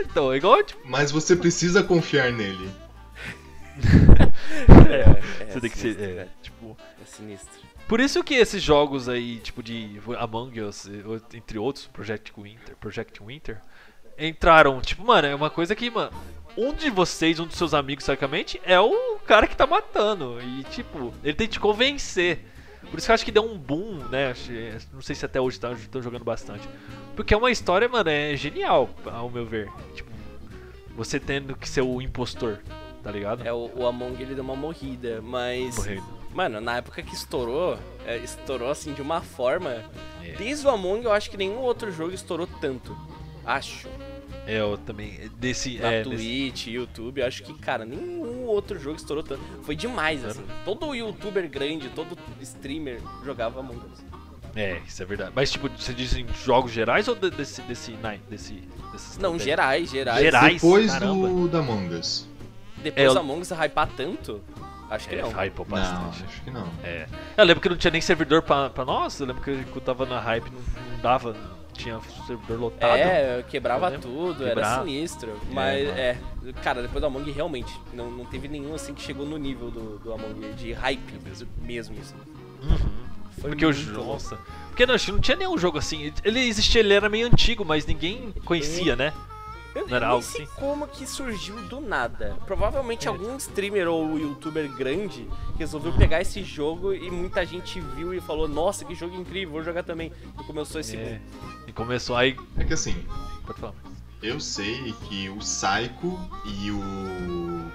Então, é igual, tipo, Mas você precisa confiar nele. É, você tem que ser, é, velho. tipo... É sinistro. Por isso que esses jogos aí, tipo de Among Us, entre outros, Project Winter, Project Winter, entraram, tipo, mano, é uma coisa que, mano, um de vocês, um dos seus amigos, certamente, é o cara que tá matando. E, tipo, ele tem que te convencer. Por isso que eu acho que deu um boom, né? acho- Não sei se até hoje tá, estão jogando bastante. Porque é uma história, mano, é genial, ao meu ver. Tipo, você tendo que ser o impostor, tá ligado? É, o, o Among ele deu uma morrida, mas. Morrendo. Mano, na época que estourou, é, estourou assim de uma forma. É. Desde o Among eu acho que nenhum outro jogo estourou tanto. Acho. É, eu também. Desse. Na é, desse- Twitch, YouTube, eu acho que, cara, nenhum outro jogo estourou tanto. Foi demais, assim. Todo youtuber grande, todo streamer jogava Among Us. É, isso é verdade. Mas tipo, você diz em jogos gerais ou de- desse desse nine, desse desse Não, gerais, gerais. Gerais? Depois caramba. do da Among Us. Depois É, do eu- Among Us hypar tanto, acho que É, não. hypou Não, bastante. acho que não. É. Eu lembro que não tinha nem servidor pra, pra nós, eu lembro que eu tava na hype, não, não dava, não tinha servidor lotado. É, quebrava Eu tudo, era Quebrava. sinistro. Mas, mano. é, cara, depois do Among realmente, não, não teve nenhum assim que chegou no nível do, do Among de hype mesmo, mesmo assim. Uhum. Foi Porque o muito jogo. louco. Nossa. Porque não, acho que não tinha nenhum jogo assim. Ele existia, ele era meio antigo, mas ninguém conhecia, né? Eu Não algo sei assim? como que surgiu do nada. Provavelmente É. algum streamer ou youtuber grande resolveu pegar esse jogo e muita gente viu e falou, nossa, que jogo incrível, vou jogar também. E começou esse É. E começou aí. É que assim, Pode falar. eu sei que o Psycho e o.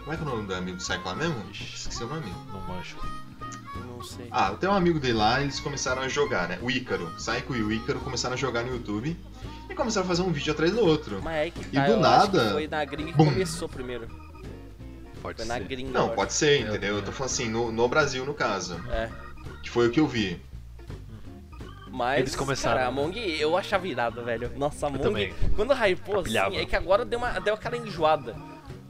Como é que é o nome do amigo do Psycho lá mesmo? Esqueci o nome. Não mancho. Não sei. Ah, tem um amigo dele lá, eles começaram a jogar, né? O Ícaro. Psycho e o Ícaro começaram a jogar no YouTube e começaram a fazer um vídeo atrás do outro. Mas é que E tá, do acho que nada, foi na gringa que bum. começou primeiro. Pode Foi ser. na gringa. Não, pode ser, Eu entendeu? Eu tô falando assim, no, no Brasil, no caso. É. Que foi o que eu vi. Mas, Eles começaram. cara, Among eu achava irado, velho. Nossa, Among, também. quando hypou, assim, é que agora deu, uma, deu aquela enjoada.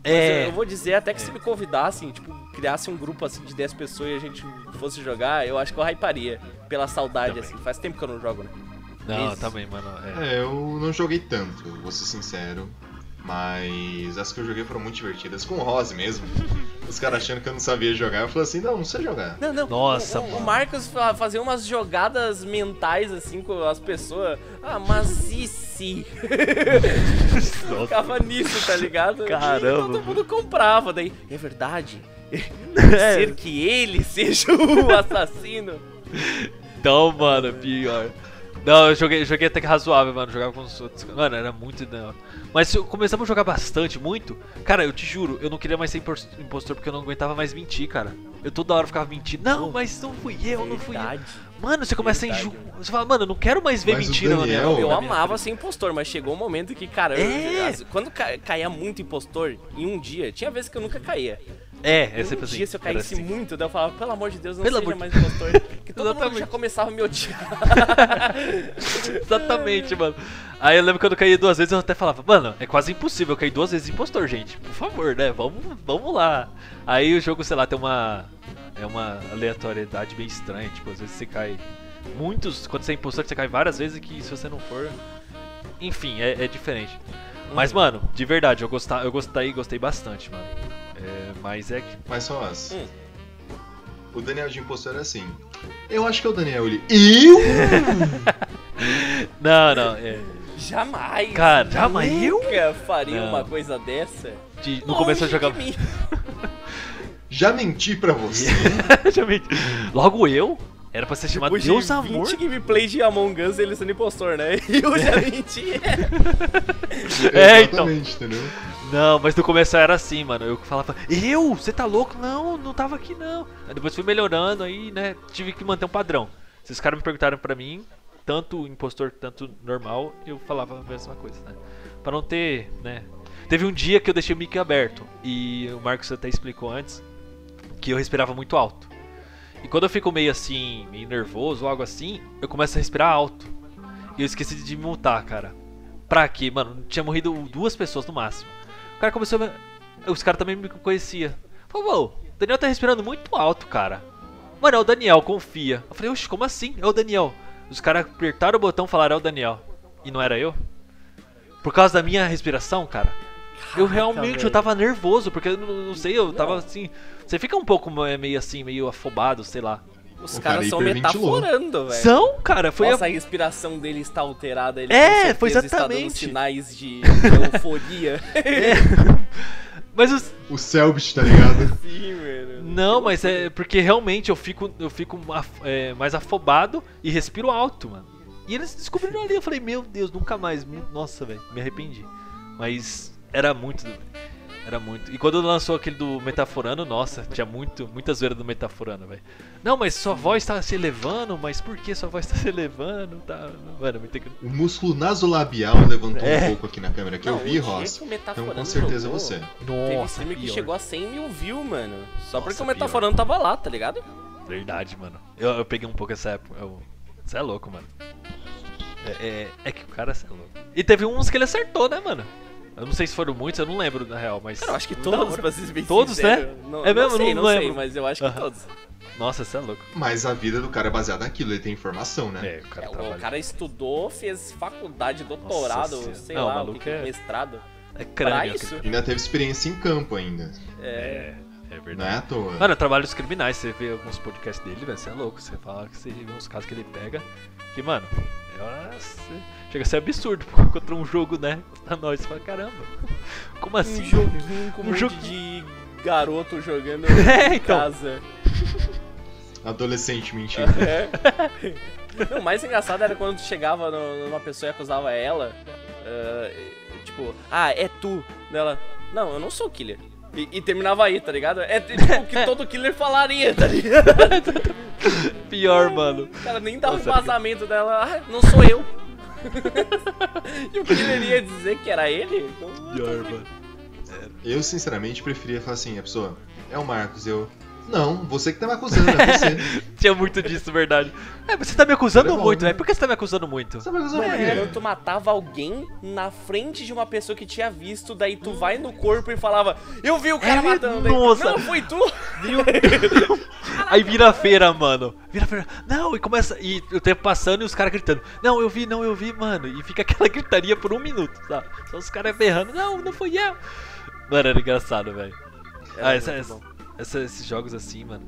Mas É. eu, eu vou dizer, até que se me convidassem, tipo, criasse um grupo, assim, de 10 pessoas e a gente fosse jogar, eu acho que eu hyparia. Pela saudade, Também. assim. Faz tempo que eu não jogo, né? Não, Isso. também, mano. É. É, eu não joguei tanto, vou ser sincero. Mas as que eu joguei foram muito divertidas. Com o Rose mesmo. Os caras achando que eu não sabia jogar. Eu falei assim, não, não sei jogar. Não, não. Nossa, o, o- o mano. Marcos fa- fazia umas jogadas mentais assim com as pessoas. Ah, mas e se? Ficava nisso, tá ligado? Caramba, E todo mano. mundo comprava. Daí, é verdade? É. Ser que ele seja o assassino. Então, mano, pior. Não, eu joguei, joguei até que razoável, mano. Jogava com os outros. Mano, era muito da hora. Mas se eu- começamos a jogar bastante, muito. Cara, eu te juro, eu não queria mais ser impos- impostor porque eu não aguentava mais mentir, cara. Eu toda hora ficava mentindo. Não, mas não fui eu, não fui eu. Mano, você começa a Verdade, enjoar. Você fala, mano, eu não quero mais ver Mas o mentira Daniel- Eu minha amava ser impostor, mas chegou um momento que, cara, eu- É. as- quando ca- caía muito impostor em um dia, tinha vezes que eu nunca caía. É, é um sempre assim. dia, se eu caísse assim. muito, daí eu falava, pelo amor de Deus, não Pelo seja amor mais impostor. Que todo mundo já começava a me odiar. Exatamente, mano. Aí eu lembro quando eu caí duas vezes, eu até falava, mano, é quase impossível eu cair duas vezes impostor, gente. Por favor, né? Vamos, vamos lá. Aí o jogo, sei lá, tem uma. É uma aleatoriedade bem estranha. Tipo, às vezes você cai. Muitos. Quando você é impostor, você cai várias vezes e que se você não for. Enfim, é, é diferente. Mas, mano, de verdade, eu, gostar, eu gostei, gostei bastante, mano. É, mas é que. Mas Ross, Hum. o Daniel de impostor é assim. Eu acho que é o Daniel, ele. Eu? Não, não, é. Jamais. Cara, jamais eu? Nunca faria Não. uma coisa dessa. de- no começo eu de jogava. mim. Já menti pra você. Já me- Logo eu? Era pra ser chamado Depois de Deus 20 Amor? gameplays de Among Us, ele sendo impostor, né? E eu já menti. É, então. Exatamente, entendeu? Não, mas no começo era assim, mano. Eu falava, eu? Você tá louco? Não, não tava aqui não. Aí depois fui melhorando, aí, né, tive que manter um padrão. Se os caras me perguntaram pra mim, tanto impostor, tanto normal, eu falava a mesma coisa, né? Pra não ter, né. Teve um dia que eu deixei o mic aberto, e o Marcos até explicou antes, que eu respirava muito alto. E quando eu fico meio assim, meio nervoso ou algo assim, eu começo a respirar alto. E eu esqueci de me multar, cara. Pra quê? Mano, tinha morrido duas pessoas no máximo. O cara começou a... me- Os caras também me conheciam. Falou, "Ô, o Daniel tá respirando muito alto, cara. Mano, é o Daniel, confia. Eu falei, oxe, como assim? É o Daniel. Os caras apertaram o botão e falaram, é o Daniel. E não era eu? Por causa da minha respiração, cara. eu realmente, eu tava nervoso, porque eu não, não sei, eu tava assim... Você fica um pouco eh, meio assim, meio afobado, sei lá. Os O caras cara são hiperventilou. metaforando, velho. São, cara, foi... a- Nossa, a respiração dele está alterada. Ele É, foi está dando exatamente. sinais de euforia. Mas os... O Selbit, tá ligado? Sim, mano. Não, mas é porque realmente eu fico, eu fico af- é, mais afobado e respiro alto, mano. E eles descobriram ali, eu falei, meu Deus, nunca mais. Nossa, velho, me arrependi. Mas era muito. Era muito. E quando lançou aquele do Metaforando, nossa, tinha muito, muita zoeira do Metaforando, velho. Não, mas sua voz tá se elevando, mas por que sua voz tá se elevando? Tá... Mano, muito engra- O músculo nasolabial levantou É. um pouco aqui na câmera que Não, eu vi, Ross. que o Então com certeza jogou, você. Teve Nossa, streamer que pior. chegou a 100 mil views, mano. Só porque Nossa, o Metaforando tava lá, tá ligado? Verdade, mano. Eu, eu peguei um pouco essa época. Você é louco, mano. É, é, é que o cara é louco. E teve uns que ele acertou, né, mano? Eu não sei se foram muitos, eu não lembro na real, mas. Cara, eu acho que todos, pra ser bem Todos, sincero. né? Não, É mesmo? Não sei, Não não, sei, lembro. mas eu acho que todos. Nossa, você é louco. Mas a vida do cara é baseada naquilo, ele tem informação, né? É, o cara É, o cara estudou, fez faculdade, doutorado, Nossa sei Não, lá, o maluco que é é- mestrado. É Pra crânio. isso, Ainda teve experiência em campo ainda. é, É, é Não verdade. é à toa. Mano, trabalhos criminais, você vê alguns podcasts dele, velho, você é louco. Você fala que você vê uns casos que ele pega. Que, mano, nossa, chega a ser absurdo contra um jogo, né? Pra nós, fala, caramba. Como assim? um joguinho com um, Um jogo- de garoto jogando É, em então. casa. Adolescente mentindo. É. Não, o mais engraçado era quando chegava no- numa pessoa e acusava ela, ah, tipo, ah, é tu. Dela, não, eu não sou killer. E, e terminava aí, tá ligado? É tipo o que todo killer falaria, tá ligado? Pior, mano. O cara nem dá um vazamento dela, ah, não sou eu. e o killer ia dizer que era ele? Não, Pior, mano. Eu, sinceramente, preferia falar assim, a pessoa, é o Marcos, eu. Não, você que tá me acusando, é você. Tinha muito disso, verdade. É, você tá me acusando Era bom, muito, né? velho. Por que você tá me acusando muito? Você tá me acusando por quê? quando tu matava alguém na frente de uma pessoa que tinha visto, daí tu vai no corpo e falava, eu vi o cara É, matando. Daí, nossa. Não, foi tu. Aí vira feira, mano. Vira feira. Não, e começa. E o tempo passando e os caras gritando. Não, eu vi, não, eu vi, mano. E fica aquela gritaria por um minuto, sabe? Só os caras berrando. Não, não fui eu. Mano, era engraçado, velho. Ah, essa, muito essa, bom. Essa- esses jogos assim, mano.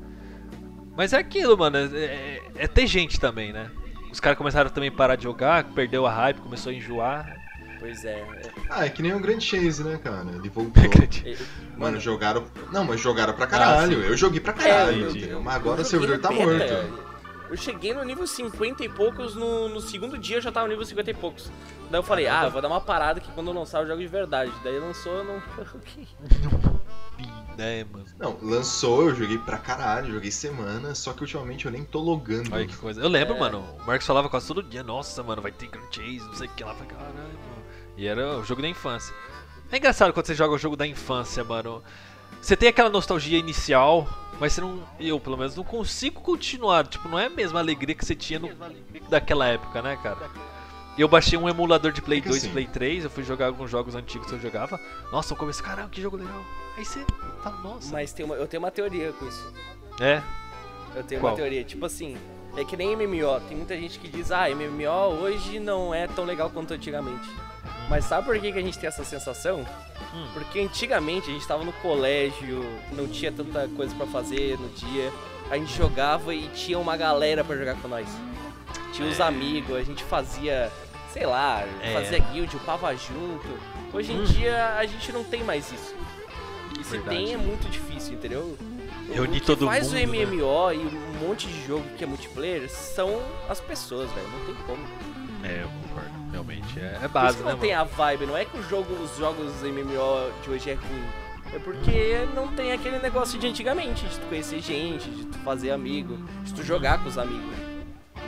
Mas é aquilo, mano. É, é- é ter gente também, né? Os caras começaram também a parar de jogar, perdeu a hype, começou a enjoar. Pois é. é. Ah, é que nem o Grand Chase, né, cara? Ele voltou. É, Mano, jogaram. Não, mas jogaram pra caralho. eu joguei pra caralho, entendi. entendeu? Mas agora eu o servidor tá beta. morto. Eu cheguei no nível 50 e poucos, no, no segundo dia eu já tava no nível 50 e poucos. Daí eu falei, ah, eu vou dar uma parada que quando eu lançar eu jogo de verdade. Daí lançou, eu não. Ok. É, mano. Não, lançou, eu joguei pra caralho, joguei semana, só que ultimamente eu nem tô logando. Olha que coisa. Eu lembro, É. mano. O Marcos falava quase todo dia, nossa, mano, vai ter Grand Chase, não sei o que lá. Falei, caralho, mano. E era o jogo da infância. É engraçado quando você joga o jogo da infância, mano. Você tem aquela nostalgia inicial, mas você não. Eu, pelo menos, não consigo continuar. Tipo, não é a mesma alegria que você tinha no, daquela época, né, cara? Eu baixei um emulador de Play É que 2 e assim- Play 3, eu fui jogar alguns jogos antigos que eu jogava. Nossa, eu comecei, caramba, que jogo legal. Aí você fala, nossa. Mas tem uma, eu tenho uma teoria com isso. É, Eu tenho Qual? uma teoria, tipo assim, é que nem MMO. Tem muita gente que diz, ah, MMO hoje não é tão legal quanto antigamente. Mas sabe por que, que a gente tem essa sensação? Hum. Porque antigamente a gente tava no colégio, não tinha tanta coisa pra fazer no dia. A gente jogava e tinha uma galera pra jogar com nós. Tinha os É. amigos, a gente fazia, sei lá, É. fazia guild, upava junto. Hoje em Hum. dia a gente não tem mais isso. E se Verdade. tem é muito difícil, entendeu? Reunir o todo faz mundo, o né? MMO e um monte de jogo que é multiplayer são as pessoas, velho. Não tem como. é, eu concordo. Realmente, é, é Por base, isso que né, não tem a vibe, não é que o jogo, os jogos MMO de hoje é ruim. É porque não tem aquele negócio de antigamente, de tu conhecer gente, de tu fazer amigo, de tu jogar com os amigos.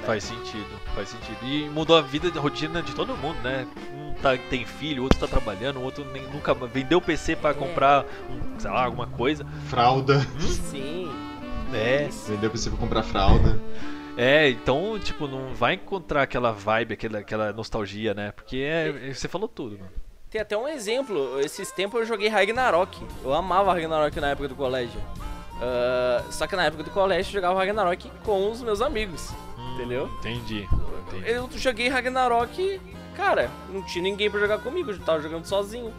Né? Faz sentido, faz sentido. E mudou a vida, a rotina de todo mundo, né? Um tá, tem filho, o outro tá trabalhando, o outro nem, nunca vendeu o PC pra É. comprar, um, sei lá, alguma coisa. Fralda. Sim. É, Vendeu pra você pra comprar fralda. é, então, tipo, não vai encontrar aquela vibe, aquela, aquela nostalgia, né? Porque é, você falou tudo, mano. Tem até um exemplo, esses tempos eu joguei Ragnarok. Eu amava Ragnarok na época do colégio. Ah, só que na época do colégio eu jogava Ragnarok com os meus amigos. Entendeu? Entendi. entendi. Eu joguei Ragnarok, cara, não tinha ninguém pra jogar comigo, eu tava jogando sozinho.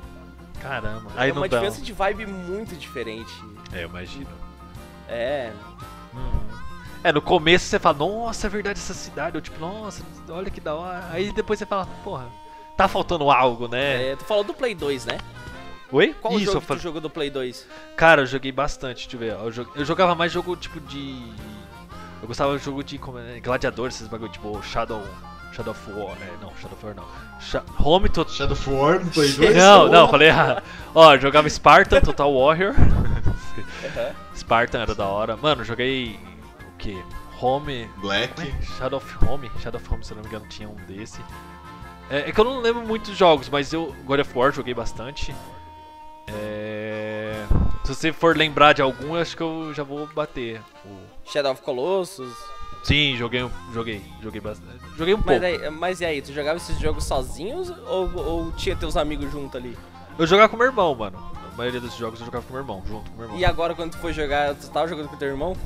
Caramba. Aí é não uma dá. diferença de vibe muito diferente. É, eu imagino. É, É, no começo você fala, nossa, é verdade essa cidade. Eu tipo, nossa, olha que da hora. Aí depois você fala, porra, tá faltando algo, né? é, tu falou do Play 2, né? Oi? Qual Isso, jogo eu que falei. tu jogou do Play 2? Cara, eu joguei bastante, deixa eu ver. Eu jogava mais jogo tipo de. Eu gostava de jogo de como é, gladiador, esses bagulho, tipo Shadow. Shadow of War. É, não, Shadow of War não. Sha Home to. Shadow of War no Play 2? Não, não, falei errado. Ó, jogava Spartan, Total Warrior. Spartan era da hora. Mano, joguei. O que? Home. Black. Shadow of Home. Shadow of Home, se eu não me engano, tinha um desse. É, é que eu não lembro muitos jogos, mas eu. God of War joguei bastante. É, Se você for lembrar de algum, eu acho que eu já vou bater. O- Shadow of Colossus. Sim, joguei, um- joguei, joguei bastante. Joguei um Mas pouco. aí, mas e aí, tu jogava esses jogos sozinhos ou, ou tinha teus amigos junto ali? Eu jogava com meu irmão, mano. A maioria desses jogos eu jogava com meu irmão, junto com meu irmão. E agora quando tu foi jogar, tu tava jogando com teu irmão?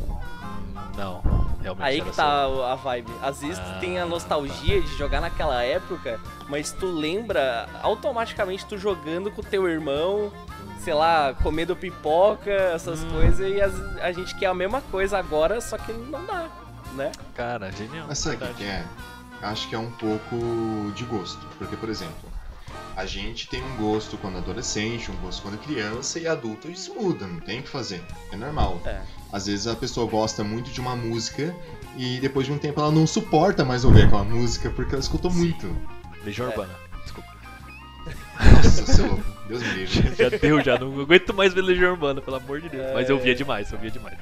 Não, realmente Aí que tá a vibe. Às vezes tu tem a nostalgia de jogar naquela época, mas tu lembra automaticamente tu jogando com teu irmão, sei lá, comendo pipoca, essas Hum. coisas, e as- a gente quer a mesma coisa agora, só que não dá, né? Cara, genial. Mas sabe o que é? Acho que é um pouco de gosto. Porque, por exemplo, a gente tem um gosto quando adolescente, um gosto quando criança, e adulto isso muda, não tem o que fazer. É normal. É. Às vezes a pessoa gosta muito de uma música e depois de um tempo ela não suporta mais ouvir aquela música porque ela escutou muito. Legião É. Urbana. Nossa, seu louco. Deus me livre. Já deu, já. Não aguento mais ver Legião Urbana, pelo amor de Deus. É. Mas eu via demais, eu via demais.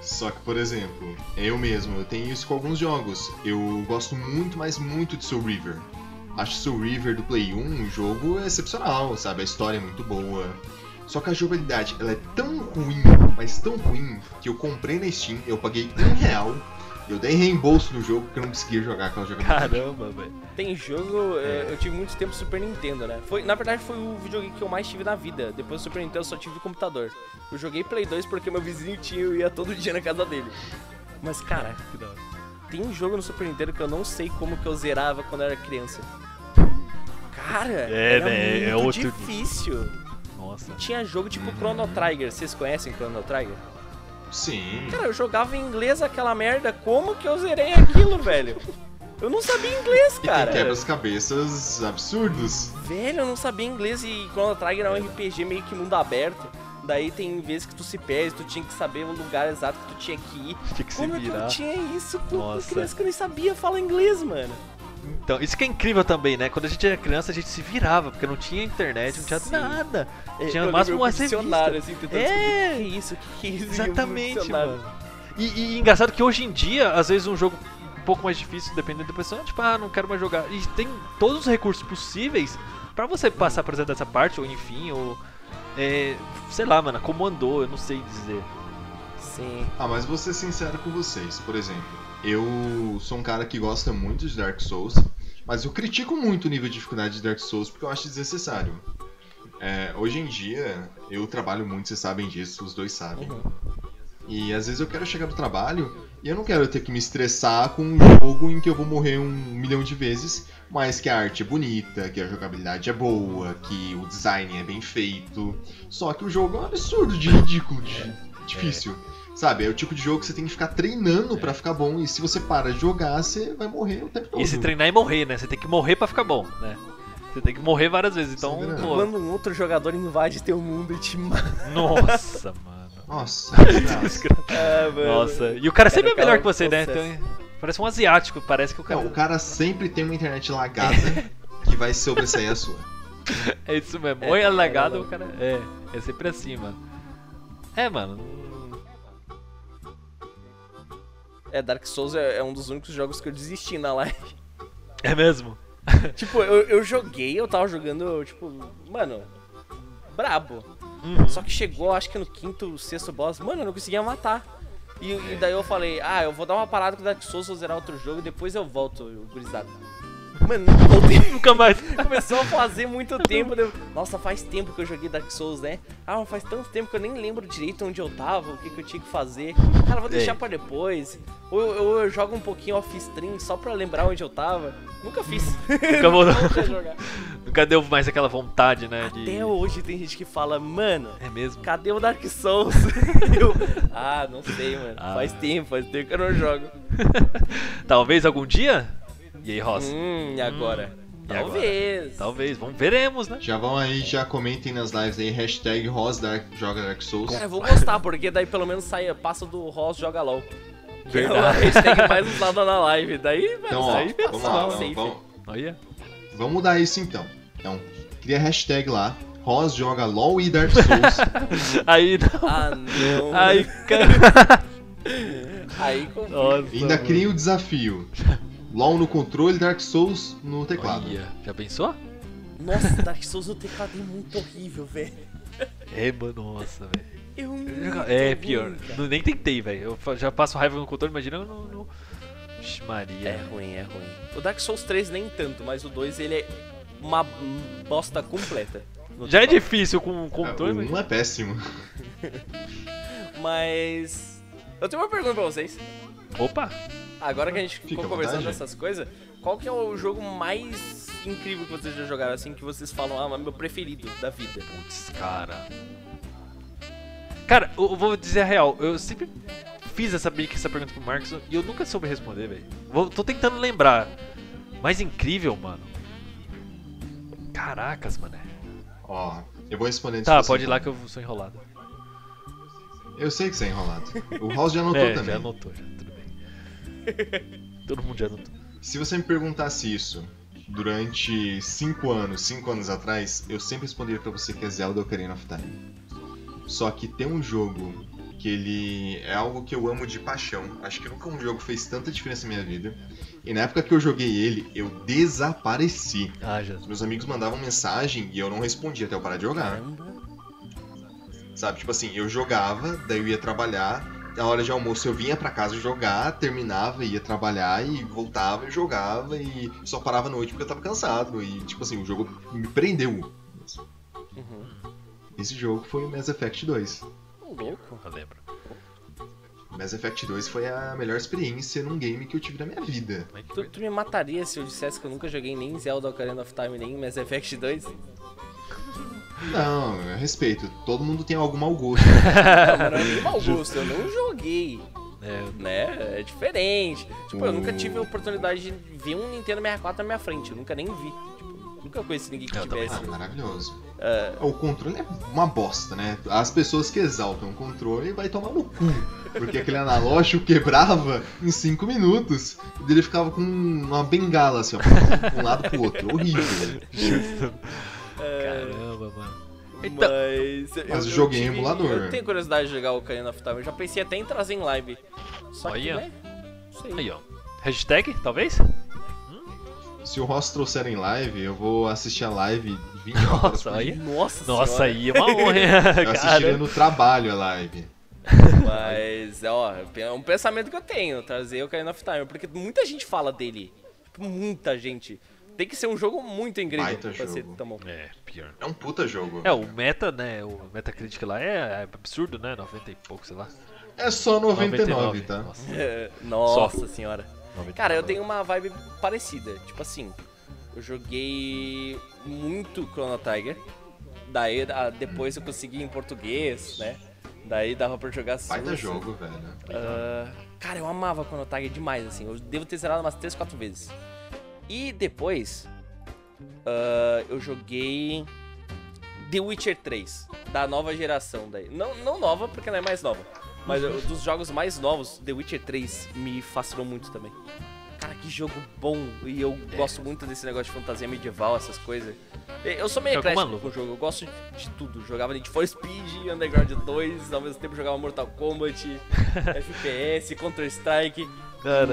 Só que, por exemplo, eu mesmo, eu tenho isso com alguns jogos. Eu gosto muito, mas muito de Soul River. Acho Soul River do Play 1 um jogo excepcional, sabe? A história é muito boa. Só que a jogabilidade, ela é tão ruim, mas tão ruim, que eu comprei na Steam, eu paguei um real, eu dei reembolso no jogo porque eu não conseguia jogar aquela jogabilidade. Caramba, velho. Tem jogo, é, eu tive muito tempo Super Nintendo, né? Foi, na verdade foi o videogame que eu mais tive na vida. Depois do Super Nintendo eu só tive computador. Eu joguei Play 2 porque meu vizinho tinha e eu ia todo dia na casa dele. Mas cara, Que da hora. tem um jogo no Super Nintendo que eu não sei como que eu zerava quando eu era criança. Cara, É, era né, é muito outro- difícil. Nossa. Tinha jogo tipo Chrono Trigger, vocês conhecem Chrono Trigger? Sim. Cara, eu jogava em inglês aquela merda, como que eu zerei aquilo, velho? Eu não sabia inglês, E tem cara. quebras-cabeças absurdos. Velho, eu não sabia inglês e Chrono Trigger é um RPG meio que mundo aberto. Daí tem vezes que tu se perde, tu tinha que saber o lugar exato que tu tinha que ir. Tinha que se Como é que eu virar. tinha isso com Nossa. criança que eu nem sabia falar inglês, mano? Então, isso que é incrível também, né? Quando a gente era criança, a gente se virava, porque não tinha internet, não tinha Sim. nada. É, Tinha no máximo uma revista. assim, tentando É. que é isso, o que é isso. Exatamente, mano. E, e engraçado que hoje em dia, às vezes um jogo um pouco mais difícil, dependendo da pessoa, tipo, ah, não quero mais jogar. E tem todos os recursos possíveis pra você passar, por exemplo, dessa parte, ou enfim, ou. É, sei lá, mano, como andou, eu não sei dizer. Sim. Ah, mas vou ser sincero com vocês. Por exemplo, eu sou um cara que gosta muito de Dark Souls, mas eu critico muito o nível de dificuldade de Dark Souls porque eu acho desnecessário. É, hoje em dia, eu trabalho muito, vocês sabem disso, os dois sabem. Uhum. E às vezes eu quero chegar do trabalho e eu não quero ter que me estressar com um jogo em que eu vou morrer um milhão de vezes, mas que a arte é bonita, que a jogabilidade é boa, que o design é bem feito. Só que o jogo é um absurdo de ridículo, de difícil. Sabe, é o tipo de jogo que você tem que ficar treinando pra ficar bom e se você para de jogar, você vai morrer o tempo todo. E se treinar e morrer, né? Você tem que morrer pra ficar bom, né? Você tem que morrer várias vezes, então, é pô, Quando um outro jogador invade teu mundo e te mata. Nossa, mano. Nossa. Ah, mano. Nossa. E o cara sempre é melhor que você, né? Então, parece um asiático, parece que o cara. Não, o cara sempre tem uma internet lagada que vai sobressair a sua. É isso mesmo. É, Ou é é verdade. o cara. É, é sempre assim, mano. É, mano. É, Dark Souls é, é um dos únicos jogos que eu desisti na live. É mesmo? tipo, eu, eu joguei, eu tava jogando, tipo, mano, brabo. Uhum. Só que chegou, acho que no quinto, sexto boss, mano, eu não conseguia matar. E, e daí eu falei, ah, eu vou dar uma parada com o Dark Souls, vou zerar outro jogo e depois eu volto, gurizada. Mano, não voltei. Nunca mais. Começou a fazer muito tempo. deu- Nossa, faz tempo que eu joguei Dark Souls, né? Ah, faz tanto tempo que eu nem lembro direito onde eu tava, o que, que eu tinha que fazer. Cara, vou deixar É. pra depois. Ou eu, ou eu jogo um pouquinho off-stream só pra lembrar onde eu tava. Nunca fiz. Nunca vou. Nunca jogar. Nunca deu mais aquela vontade, né? De... Até hoje tem gente que fala, mano, É mesmo? cadê o Dark Souls? eu, ah, não sei, mano. Ah. Faz tempo, faz tempo que eu não jogo. Talvez algum dia? E aí, Ross? Hum, e agora? E agora? Talvez. Talvez, vamos veremos, né? Já vão aí, já comentem nas lives aí, hashtag Rosdark joga Dark Souls. Cara, eu vou gostar, porque daí pelo menos sai, passa do Ross joga LOL. Que é a Verdade. hashtag mais usada na live. Daí, Então, ó, daí vamos lá, safe. vamos, vamos, Olha. vamos mudar isso então. Então, cria hashtag lá, Ros joga LOL e Dark Souls. Aí não. Ah, não. Aí, cara. Aí. Nossa. Ainda mano. cria o desafio. LOL no controle, Dark Souls no teclado. Olha, já pensou? Nossa, Dark Souls no teclado é muito horrível, velho. É, mano, nossa, velho. Eu É pior. Não, nem tentei, velho. Eu já passo raiva no controle, imagina eu no. no... Vixe, Maria. É ruim, é ruim. O Dark Souls 3 nem tanto, mas o 2 ele é uma bosta completa. Já é teclado. difícil com o controle, o mas. 1 é péssimo. Mas. Eu tenho uma pergunta pra vocês. Opa! Agora que a gente Fica ficou conversando dessas coisas, qual que é o jogo mais incrível que vocês já jogaram, assim, que vocês falam, ah, meu preferido da vida? Putz, cara. Cara, eu vou dizer a real. Eu sempre fiz essa, essa pergunta pro Marcos e eu nunca soube responder, velho. Vou- Tô tentando lembrar. Mais incrível, mano. Caracas, mano. Ó, eu vou responder Tá, pode ir lá que eu sou enrolado. Eu sei que você é enrolado. O Ross já anotou é, também. já anotou, já. Todo mundo já anotou. Se você me perguntasse isso durante 5 anos, 5 anos atrás, eu sempre responderia pra você que é Zelda Ocarina of Time. Só que tem um jogo que ele é algo que eu amo de paixão. Acho que nunca um jogo fez tanta diferença na minha vida. E na época que eu joguei ele, eu desapareci. Ah, meus amigos mandavam mensagem e eu não respondia até eu parar de jogar. Caramba. Sabe? Tipo assim, eu jogava, daí eu ia trabalhar, na hora de almoço eu vinha pra casa jogar, terminava, ia trabalhar e voltava e jogava e só parava à noite porque eu tava cansado. E tipo assim, o jogo me prendeu. Uhum. Esse jogo foi o Mass Effect 2. Louco. Eu lembro. O Mass Effect 2 foi a melhor experiência num game que eu tive na minha vida. É Tu, tu me mataria se eu dissesse que eu nunca joguei nem Zelda Ocarina of Time, nem Mass Effect 2? Não, eu respeito. Todo mundo tem algum mau gosto. Não, mas não é mau gosto, eu não joguei. É, Né? É diferente. Tipo, eu nunca tive a oportunidade de ver um Nintendo 64 na minha frente. Eu nunca nem vi. Tipo, nunca conheci ninguém que Eu tivesse. Ah, maravilhoso. É, O controle é uma bosta, né? As pessoas que exaltam o controle vai tomar no cu. Porque aquele analógico quebrava em 5 minutos. E ele ficava com uma bengala, assim, ó. De um lado pro outro. Horrível. justo. Caramba, mano. Então, Mas. eu- Mas eu joguei em tive- emulador. Eu tenho curiosidade de jogar o Ocarina of Time. Eu já pensei até em trazer em live. Só que, né? Sei. aí, ó. Hashtag, talvez? Se o Ross trouxer em live, eu vou assistir a live 24 horas Nossa, aí. Nossa, Nossa, aí é uma honra, hein? Eu assistiria no trabalho a live. Mas, ó, é um pensamento que eu tenho, trazer o Ocarina of Time, porque muita gente fala dele. Tipo, muita gente. Tem que ser um jogo muito incrível Baita pra ser jogo. tão bom. É, pior. É um puta jogo. É, o meta, né? O Metacritic lá é, absurdo, né? 90 e pouco, sei lá. É só 99, tá? Nossa, É, Nossa senhora. 99. Cara, eu tenho uma vibe parecida. Tipo assim, eu joguei muito Chrono Tiger. Daí ah, depois eu consegui em português, né? Daí dava pra jogar Baita sucio. jogo, velho. Ah, cara, eu amava Chrono Tiger demais, assim. Eu devo ter zerado umas 3, 4 vezes. E depois, ah, eu joguei The Witcher 3, da nova geração daí. Não, não nova, porque não é mais nova. Mas eu- dos jogos mais novos, The Witcher 3 me fascinou muito também. Cara, que jogo bom. E eu gosto muito desse negócio de fantasia medieval, essas coisas. Eu sou meio Jogo eclético com o jogo, eu gosto de tudo. Jogava Need for Speed, Underground 2, ao mesmo tempo jogava Mortal Kombat, FPS, Counter-Strike.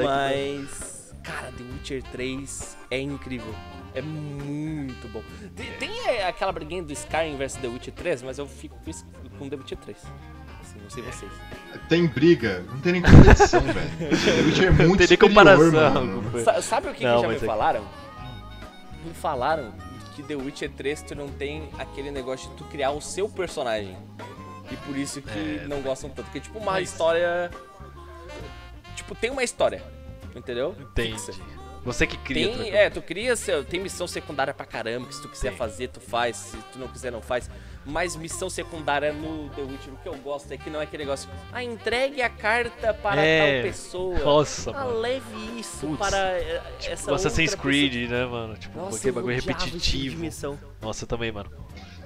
Mas, cara, The Witcher 3 é incrível. É muito bom. Tem, tem, é, aquela briguinha do Skyrim vs The Witcher 3, mas eu fico com The Witcher 3. Assim, não sei vocês. Tem briga, não tem nem competição, velho. The Witcher é muito Não tem nem superior, comparação. sabe o que, que Não, já me é- falaram? Me falaram que The Witcher 3 tu não tem aquele negócio de tu criar o seu personagem. E por isso que É, não gostam tanto. Porque, tipo, uma Mas- história. Tipo, tem uma história. Entendeu? Entendi. Fixa. Você que cria. Tem, é, tu cria, tem missão secundária pra caramba, que se tu quiser Tem. fazer, tu faz, se tu não quiser, não faz. Mas missão secundária no The Witcher, o que eu gosto é que não é aquele negócio, ah, entregue a carta para É. tal pessoa. Nossa, ah, mano. leve isso Putz. para eh, essa O Assassin's Creed, né, mano? Tipo, pessoa. Nossa, aquele bagulho tipo de repetitivo. missão. Nossa, eu também, mano.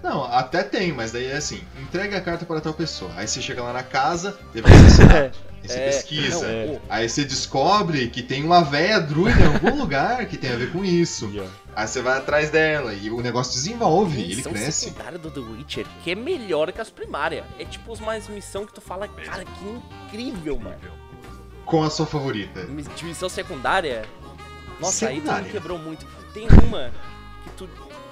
Não, até tem, mas daí é assim, entrega a carta para tal pessoa. Aí você chega lá na casa, teve assassinato. Aí você É, pesquisa. não, o- Aí você descobre que tem uma véia druida em algum lugar que tem a ver com isso. Aí você vai atrás dela e o negócio desenvolve, ele missão cresce. secundária do The Witcher, que é melhor que as primárias. É tipo umas missão que tu fala, cara, que incrível, mano. Com a sua favorita. De missão secundária? Nossa, aí tu Secundária. me quebrou muito. Tem uma que tu.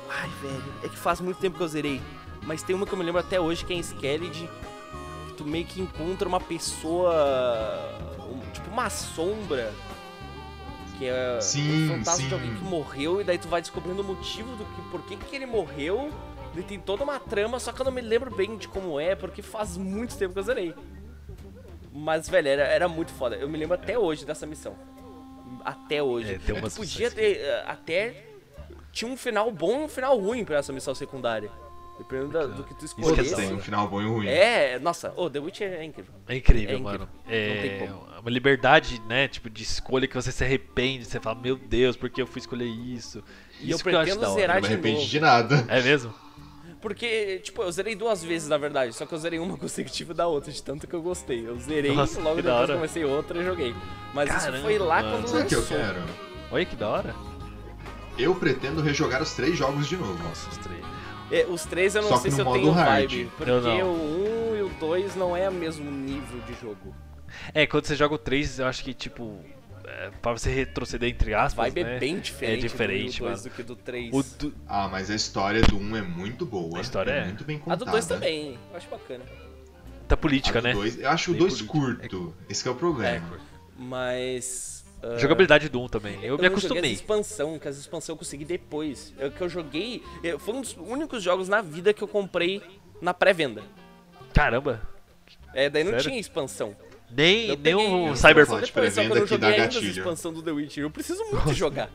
Ai, velho, é que faz muito tempo que eu zerei. Mas tem uma que eu me lembro até hoje que é em Skellig. Tu meio que encontra uma pessoa. um- tipo uma sombra. Que é Sim, um fantasma sim. de alguém que morreu. E daí tu vai descobrindo o motivo do que. Por que, que ele morreu. E tem toda uma trama, só que eu não me lembro bem de como é, porque faz muito tempo que eu zerei. Mas, velho, era, era muito foda. Eu me lembro até hoje dessa missão. Até hoje. É, tem Tu umas podia ter. eh, Até. Tinha um final bom e um final ruim pra essa missão secundária. Dependendo da- do que tu Isso que tem um final bom e um ruim. É, nossa, oh, The Witcher é incrível. É incrível, É incrível. mano. Não tem É como. uma liberdade, né? Tipo, de escolha que você se arrepende. Você fala, meu Deus, por que eu fui escolher isso? E eu isso que eu acho pretendo da hora. zerar Não me de arrepende novo. de nada. É mesmo? Porque, tipo, eu zerei duas vezes, na verdade. Só que eu zerei uma consecutiva da outra, de tanto que eu gostei. Eu zerei, Nossa, logo depois hora. comecei outra e joguei. Mas Caramba, isso foi lá mano. quando Sabe o que eu lançou. quero? Olha que da hora. Eu pretendo rejogar os três jogos de novo. Nossa, os três. É, os três eu não Só sei que se eu tenho hard. vibe. Porque o 1 e o 2 não é o mesmo nível de jogo. É, quando você joga o 3, eu acho que, tipo, é, pra você retroceder entre A aspas, vibe né? é bem diferente, diferente, do 2 mano. do que do 3. O do... Ah, mas a história do 1 é muito boa. A história é. muito bem A contada. do 2 também, eu acho bacana. da A política, do né? dois- eu acho o Bem 2 política. curto. Esse que é o problema. Mas. Ah, Jogabilidade do 1 também. Eu, me não joguei acostumei. expansão, que essa expansão eu consegui depois. Eu, que eu joguei. eu- foi um dos únicos jogos na vida que eu comprei na pré-venda. Caramba. É, daí não Sério? tinha expansão. Nem, Eu nem o Cyberpunk. expansão depois, só que eu não joguei ainda gatilho. expansão do The Witcher. Eu preciso muito jogar.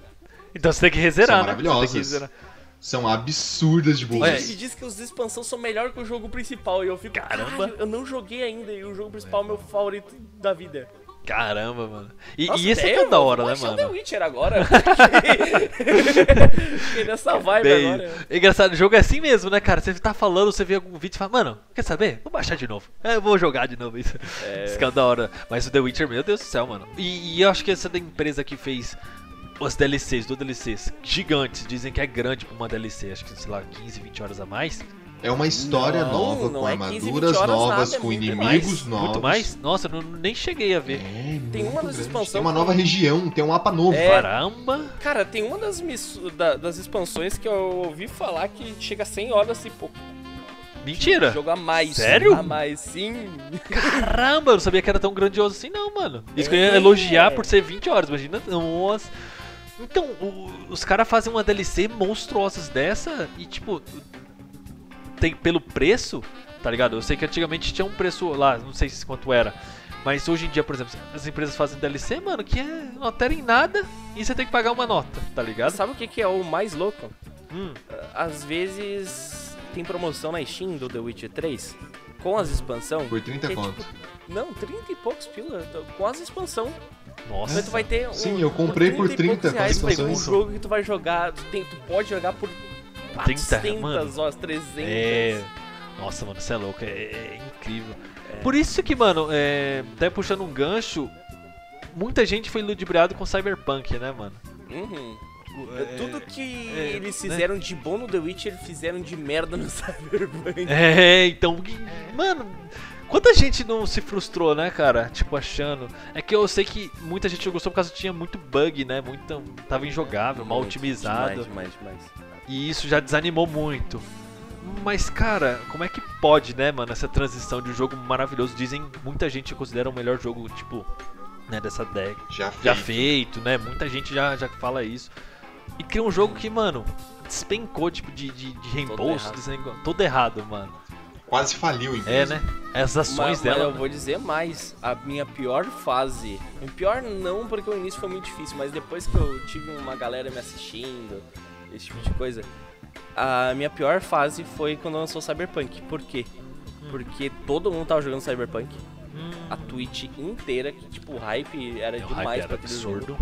Então você tem que rezerar, São né? Você tem que maravilhosas. rezerar. são absurdas de Tem boas. Gente que diz que os expansões são melhor que o jogo principal. E eu fico, Caramba. caramba, eu não joguei ainda. E o jogo principal é o meu favorito da vida. Caramba, mano. E, Nossa, e esse é é eu da hora, né, baixar o The mano? Witcher agora. Fiquei nessa vibe Bem, agora. engraçado, o jogo é assim mesmo, né, cara? Você tá falando, você vê algum vídeo e fala, mano, quer saber? Vou baixar de novo. É, eu vou jogar de novo isso. É. Isso que é da hora. Mas o The Witcher, meu Deus do céu, mano. E, e eu acho que essa da empresa que fez os DLCs, do DLCs, gigantes, dizem que é grande pra uma DLC, acho que, sei lá, 15, 20 horas a mais. É uma história Não, nova, não com é 15, 20 armaduras novas, nada, é com muito inimigos mais, novos. Muito mais? Nossa, eu não, nem cheguei a ver. É, Tem uma das grande. expansões Tem uma que- nova região, tem um mapa novo. É. Caramba! Cara, tem uma das, miss... da- das expansões que eu ouvi falar que chega a 100 horas e pouco. Mentira! Jogo a mais. Sério? A mais, sim. Caramba, eu não sabia que era tão grandioso assim não, mano. Isso que eu ia É. elogiar por ser 20 horas, imagina. Nossa. Então, o- os caras fazem uma DLC monstruosas dessa e tipo. Tem pelo preço, tá ligado? Eu sei que antigamente tinha um preço lá, não sei se quanto era. Mas hoje em dia, por exemplo, as empresas fazem DLC, mano, que é, não altera em nada e você tem que pagar uma nota, tá ligado? Sabe o que, que é o mais louco? Hum, Às vezes tem promoção na Steam do The Witcher 3 com as expansões. Por 30 que é conto. tipo- não, 30 e poucos pila com as expansão. nossa. Então tu vai ter um, Sim, eu comprei por e 30 poucos com as reais pra um expansões. jogo que tu vai jogar, tu, tem, tu pode jogar por 30, 400 mano. horas, 300. É. Nossa, mano, você é louco, é, é incrível. Por isso que, mano, é, até puxando um gancho, muita gente foi ludibriado com Cyberpunk, né, mano? Uhum. É, Tudo que é, eles né? fizeram de bom no The Witcher, fizeram de merda no Cyberpunk. É, então, mano, quanta gente não se frustrou, né, cara? Tipo, achando. É que eu sei que muita gente não gostou por causa que tinha muito bug, né? Muito, tava injogável, mal Muito, otimizado. Demais, demais, demais. E isso já desanimou muito. Mas, cara, como é que pode, né, mano, essa transição de um jogo maravilhoso? Dizem, muita gente considera o melhor jogo, tipo, né, dessa década. Já feito. Já feito, né? Muita gente já, já fala isso. E cria um jogo que, mano, despencou, tipo, de, de, de reembolso, errado. despencou- todo errado, mano. Quase faliu, É, empresa. né? As ações Mas, mas dela. eu vou dizer mais, a minha pior fase, pior não porque o início foi muito difícil, mas depois que eu tive uma galera me assistindo, esse tipo de coisa, a minha pior fase foi quando lançou Cyberpunk. Por quê? Porque todo mundo tava jogando Cyberpunk, Hum, a Twitch inteira, que tipo, o hype era é, o demais hype era pra aquele jogo. absurdo.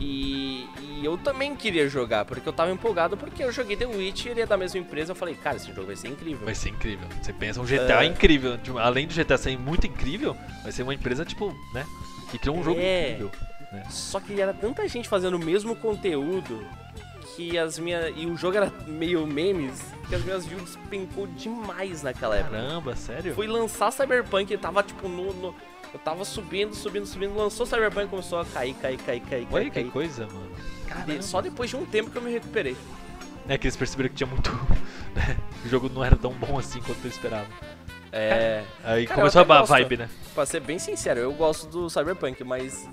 E, e eu também queria jogar, porque eu tava empolgado, porque eu joguei The Witcher e é da mesma empresa, eu falei, cara, esse jogo vai ser incrível. Vai ser incrível. Você pensa um GTA É. incrível. Além do GTA ser muito incrível, vai ser uma empresa, tipo, né? Que criou um jogo É. incrível. Só que era tanta gente fazendo o mesmo conteúdo que as minhas. E o jogo era meio memes, que as minhas views despencou demais naquela época. Caramba, sério? Fui lançar Cyberpunk, eu tava tipo no. no- eu tava subindo, subindo, subindo, lançou Cyberpunk e começou a cair, cair, cair, cair, Olha cair. que cair. coisa, mano. E Só depois de um tempo que eu me recuperei. É que eles perceberam que tinha muito. né? O jogo não era tão bom assim quanto eles esperavam. É. Aí Cara, começou eu a vibe, né? Pra ser bem sincero, eu gosto do Cyberpunk, mas.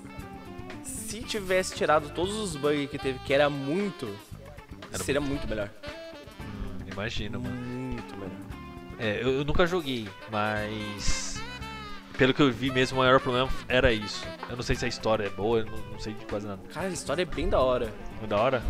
Se tivesse tirado todos os bugs que teve, que era muito, Era seria muito, melhor. Hum, imagina, mano. Muito melhor. É, eu, eu nunca joguei, mas. Pelo que eu vi mesmo, o maior problema era isso. Eu não sei se a história é boa, eu não, não sei de quase nada. Cara, a história é bem da hora. Muito da hora?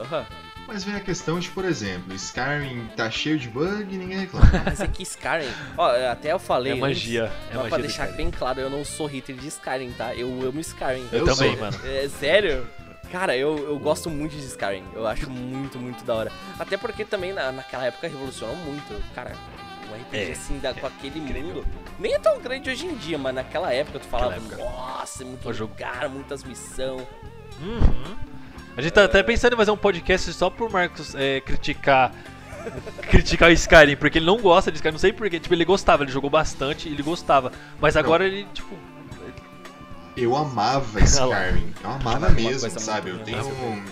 Aham. Mas vem a questão de, por exemplo, Skyrim tá cheio de bug e ninguém reclama. Mas é que Skyrim. Ó, até eu falei. É magia. antes, É magia. pra deixar bem claro, eu não sou hater de Skyrim, tá? Eu amo Skyrim. Eu, Eu também, sou. mano. É sério? Cara, eu, eu gosto muito de Skyrim. Eu acho muito, muito da hora. Até porque também na, naquela época revolucionou muito. Cara, um RPG É, assim, da, com aquele incrível. mundo. Nem é tão grande hoje em dia, mas naquela época tu falava, época. nossa, é muito O jogo- muitas missões. Uhum. A gente tá até pensando em fazer um podcast só pro Marcos é, criticar. criticar o Skyrim, porque ele não gosta de Skyrim, não sei porquê. Tipo, ele gostava, ele jogou bastante, ele gostava. Mas agora ele, tipo. Eu amava Skyrim. Eu amava mesmo, sabe? Eu tenho,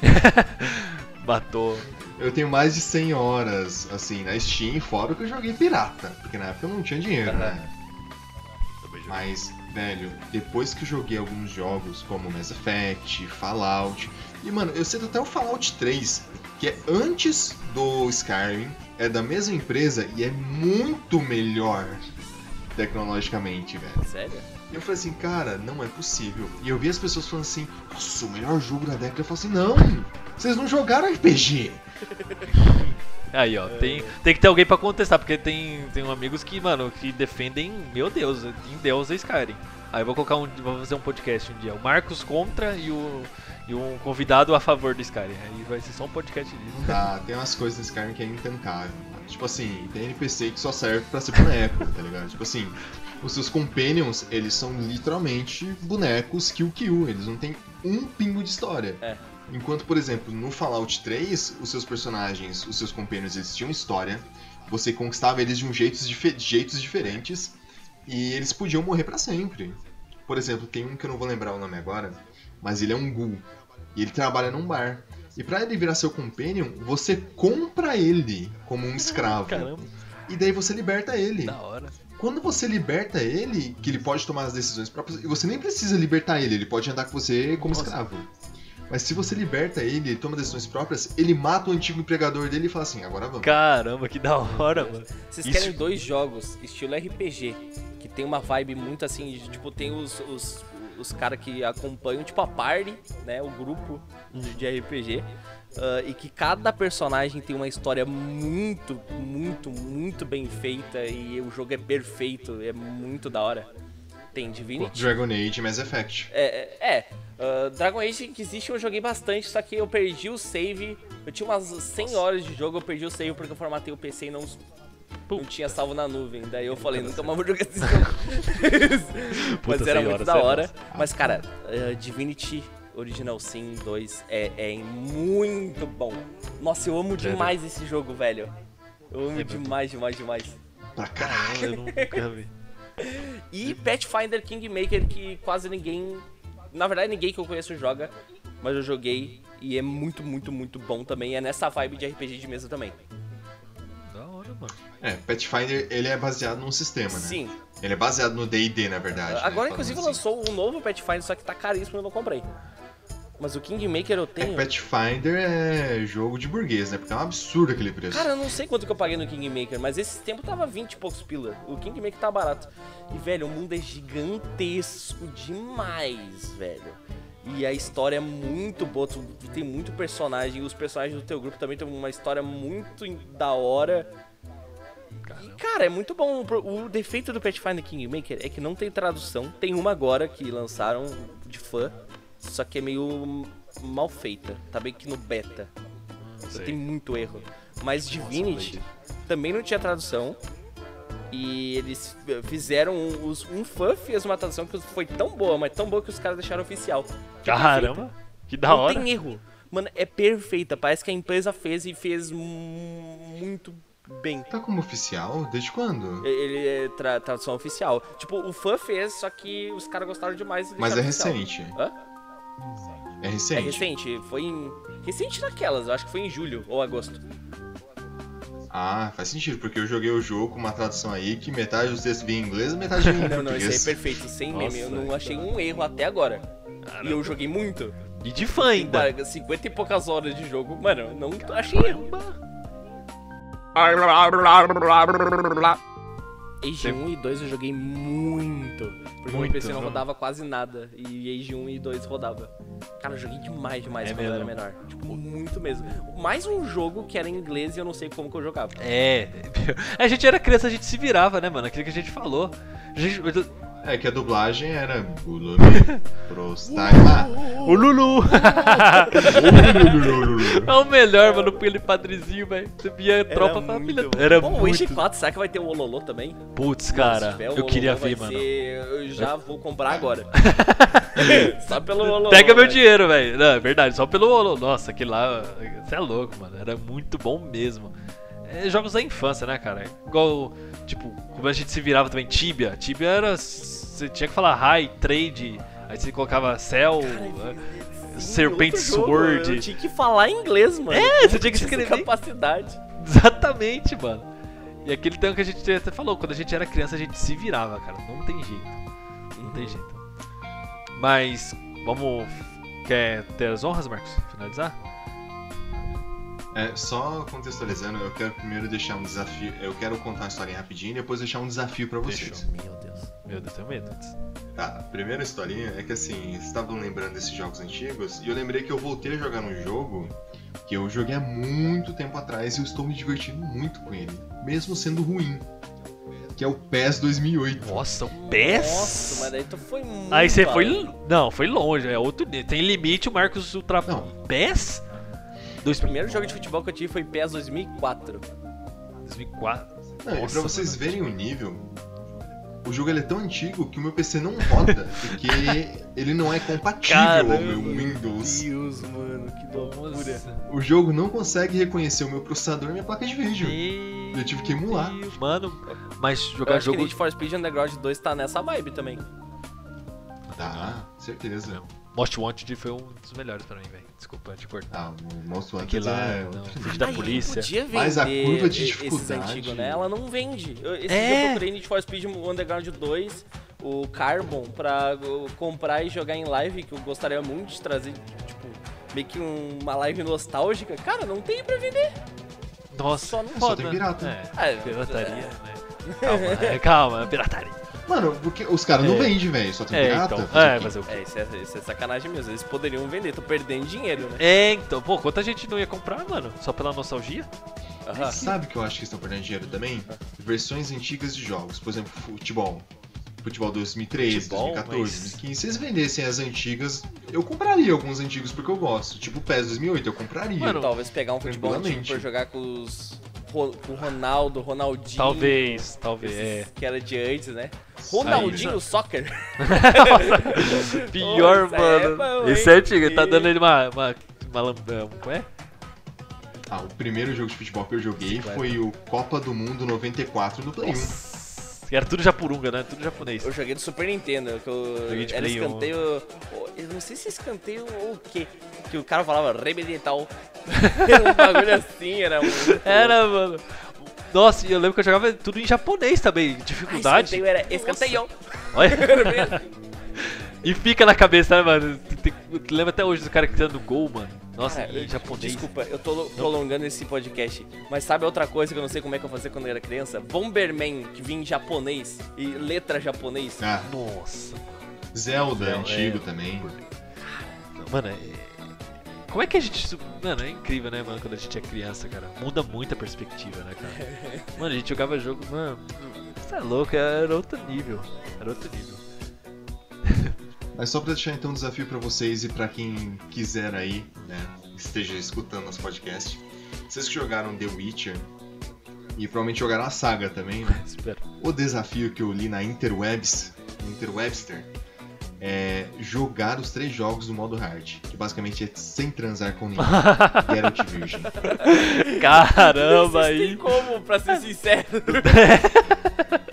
Matou. eu tenho mais de 100 horas, assim, na Steam, fora o que eu joguei pirata. Porque na época eu não tinha dinheiro, né? Mas, velho, depois que eu joguei alguns jogos como Mass Effect, Fallout. E, mano, eu sei até o Fallout 3, que é antes do Skyrim, é da mesma empresa e é muito melhor tecnologicamente, velho. Sério? E eu falei assim, cara, não é possível. E eu vi as pessoas falando assim, nossa, o melhor jogo da década. Eu falei assim, não, vocês não jogaram RPG. Aí, ó, tem, tem que ter alguém pra contestar, porque tem, tem amigos que, mano, que defendem, meu Deus, em Deus é Skyrim. Aí eu vou colocar um. Vou fazer um podcast um dia. O Marcos contra e o. E um convidado a favor do Skyrim. Aí vai ser só um podcast disso. Tá, tem umas coisas no Skyrim que é intancável. Tipo assim, tem NPC que só serve pra ser boneco, tá ligado? Tipo assim, os seus companions, eles são literalmente bonecos kill kill. Eles não têm um pingo de história. É. Enquanto, por exemplo, no Fallout 3, os seus personagens, os seus companions, eles tinham história. Você conquistava eles de um jeitos, dife jeitos diferentes. E eles podiam morrer pra sempre. Por exemplo, tem um que eu não vou lembrar o nome agora, mas ele é um ghoul. E ele trabalha num bar. E pra ele virar seu companion, você compra ele como um escravo. Caramba, E daí você liberta ele. da hora. Quando você liberta ele, que ele pode tomar as decisões próprias, e você nem precisa libertar ele, ele pode andar com você como Nossa. escravo. Mas se você liberta ele, ele toma decisões próprias, ele mata o antigo empregador dele e fala assim, agora vamos. Caramba, que da hora, mano. Vocês Isso- querem dois jogos estilo RPG, que tem uma vibe muito assim, de, tipo, tem os, os, os caras que acompanham, tipo a party, né, o grupo de, de RPG, ah, e que cada personagem tem uma história muito, muito, muito bem feita e o jogo é perfeito, é muito da hora. Tem Divinity, Dragon Age e Mass Effect. é, é, é, ah, Dragon Age Inquisition eu joguei bastante, só que eu perdi o save. Eu tinha umas 100 horas de jogo, eu perdi o save porque eu formatei o PC e não, não tinha salvo na nuvem. Daí eu falei, nunca mais vou jogar esse jogo. Mas era 100 muito horas, da 100 hora. Mas cara, ah, Divinity Original Sin 2 é, é muito bom. Nossa, eu amo demais esse jogo, velho. Eu amo É demais, demais, demais. Pra caralho. Caramba, eu nunca vi. E Pathfinder Kingmaker, que quase ninguém. Na verdade, ninguém que eu conheço joga, mas eu joguei e é muito, muito, muito bom também. É nessa vibe de RPG de mesa também. Da hora, mano. É, Pathfinder, ele é baseado num sistema, né? Sim. Ele é baseado no D&D, na verdade. né? Agora, Falando inclusive, assim. lançou um novo Pathfinder, só que tá caríssimo e eu não comprei. Mas o Kingmaker eu É, tenho. Pathfinder é jogo de burguês, né? Porque é um absurdo aquele preço. Cara, eu não sei quanto que eu paguei no Kingmaker, mas esse tempo tava 20 e poucos pila. O Kingmaker tá barato. E, velho, o mundo é gigantesco demais, velho. E a história é muito boa, tu tem muito personagem. E os personagens do teu grupo também tem uma história muito da hora. E, cara, é muito bom. O defeito do Pathfinder Kingmaker é que não tem tradução. Tem uma agora que lançaram de fã, só que é meio mal feita. Tá bem que no beta. Sei. Tem muito erro. Mas Divinity também não tinha tradução. E eles fizeram. um- Os, um fã fez uma tradução que foi tão boa, mas tão boa que os caras deixaram oficial. É Caramba, que da não hora. tem erro. Mano, é perfeita. Parece que a empresa fez e fez mu- muito bem. Tá como oficial? Desde quando? Ele é tra tradução oficial. Tipo, o fã fez, só que os caras gostaram demais e Mas é oficial. recente. Hã? É É recente. recente. Foi em. Recente naquelas, eu acho que foi em julho ou agosto. Ah, faz sentido, porque eu joguei o jogo com uma tradução aí que metade dos textos vinha em inglês e metade vinha em Não, não, isso aí é português. perfeito, sem Nossa, meme. Eu não achei um erro até agora. Caramba. E eu joguei muito. E de fã ainda. Cara, 50 e poucas horas de jogo. Mano, eu não achei erro. Age 1 e 2 eu joguei muito. Porque Muito, meu PC não não. rodava quase nada. E Age 1 e 2 rodava. Cara, eu joguei demais, demais É quando eu era mesmo? menor. Tipo, muito mesmo. Mais um jogo que era em inglês e eu não sei como que eu jogava. É. A gente era criança, a gente se virava, né, mano? Aquilo que a gente falou. A gente... É que a dublagem era Bulumi pro Staila. O Lulu! é o melhor, mano, aquele padrezinho, velho. Você via tropa pra muito filha. bom. Era Pô, o muito. Age 4, será que vai ter o Ololô também? Putz, cara, o eu queria Ololô, ver, mano. ser- Eu já vou comprar agora. Só pelo Ololô. Pega meu dinheiro, velho. Não, é verdade, só pelo Olo. Nossa, aquele lá. Você é louco, mano. Era muito bom mesmo. É, jogos da infância, né, cara? Igual, tipo, como a gente se virava também. Tibia. Tibia era. Você tinha que falar high, trade. Aí você colocava cell. Serpent Outro jogo, Sword. Eu tinha que falar inglês, mano. É, você tinha que escrever. capacidade. Exatamente, mano. E aquele tempo que a gente até falou, quando a gente era criança a gente se virava, cara. Não tem jeito. Não tem jeito. Mas, vamos. Quer ter as honras, Marcos? Finalizar? É, só contextualizando, eu quero primeiro deixar um desafio. Eu quero contar uma historinha rapidinho e depois deixar um desafio pra vocês. Fechou. Meu Deus. Meu Deus, tenho medo. Tá, a primeira historinha é que assim, vocês estavam lembrando desses jogos antigos e eu lembrei que eu voltei a jogar um jogo que eu joguei há muito tempo atrás e eu estou me divertindo muito com ele, mesmo sendo ruim. Que é o PES 2008. Nossa, o PES? Nossa, mas daí tu foi muito. Aí você foi. Não, foi longe, é outro. Tem limite, o Marcos ultra. Não. PES? O primeiro jogo de futebol que eu tive foi PES 2004. 2004. Não, e Nossa, pra vocês mano. verem o nível, o jogo ele é tão antigo que o meu PC não roda, porque ele não é compatível Caramba, ao meu Windows. Deus, mano, que loucura. O jogo não consegue reconhecer o meu processador e minha placa de vídeo. Meu Eu tive que emular. Deus, Mano, mas Eu jogar acho jogo. que Need for Speed Underground 2 tá nessa vibe também. Tá, certeza. Most Wanted foi um dos melhores pra mim, velho. Desculpa te cortar. Ah, o Most Wanted lá, é outro vídeo da Aí, polícia. Podia vender Mas a curva de esses dificuldade- antigos, né? Ela não vende. Esse É. dia eu procurei Need for Speed Underground 2, o Carbon, pra comprar e jogar em live, que eu gostaria muito de trazer, tipo, meio que um- uma live nostálgica. Cara, não tem pra vender. Nossa, Só não Só foda. tem pirata. É, é, pirataria, né? Calma, é, calma, pirataria. Mano, porque os caras não É. vendem, velho, só tem É, pirata. então. fazer o É, quê? mas eu. É, isso é, isso é sacanagem mesmo. Eles poderiam vender, tô perdendo dinheiro, né? É, então, pô, quanta gente não ia comprar, mano? Só pela nostalgia? Aham. Sabe o que eu acho que estão perdendo dinheiro também? Versões antigas de jogos, por exemplo, futebol. Futebol 2013, Futebol, 2014, mas- 2015. Se eles vendessem as antigas, eu compraria alguns antigos porque eu gosto. Tipo o PES 2008, eu compraria. Mano, Talvez pegar um futebol antigo pra jogar com os. Com o Ronaldo, Ronaldinho. Talvez, talvez. É. Que era de antes, né? Ronaldinho Soccer. Pior, Nossa, é mano. bom, Esse é antigo, ele tá dando ele uma. uma, uma é, como é? Ah, o primeiro jogo de futebol que eu joguei Bicicleta. foi o Copa do Mundo 94 no Play 1. Nossa. Era tudo japurunga, né? Tudo japonês. Eu joguei do Super Nintendo, que eu, Joguei de era Play um. escanteio. Eu não sei se é escanteio ou o quê. Que o cara falava rebelde e tal. um bagulho assim, era muito. Era, mano. Nossa, e eu lembro que eu jogava tudo em japonês também. Dificuldade. escanteio era escanteio. Olha. e fica na cabeça, né, mano? Lembra até hoje do cara gritando gol, mano. Nossa, Cara, em eu- japonês. Desculpa, eu tô lo- prolongando esse podcast. Mas sabe outra coisa que eu não sei como é que eu fazia quando eu era criança? Bomberman, que vinha em japonês e letra japonês. Ah, Nossa. Zelda, Zelda, antigo é. também. Mano, é... como é que a gente. Mano, é incrível, né, mano, quando a gente é criança, cara. Muda muito a perspectiva, né, cara? Mano, a gente jogava jogo, mano. Você é louco, era outro nível. Era outro nível. Mas só pra deixar então um desafio pra vocês e pra quem quiser aí, né, esteja escutando nosso podcast. Vocês que jogaram The Witcher e provavelmente jogaram a saga também, né? Espero. O desafio que eu li na Interwebs, Interwebster, é jogar os três jogos no modo hard, que basicamente é sem transar com ninguém. Geralt Virgem. Caramba aí. como, pra ser sincero?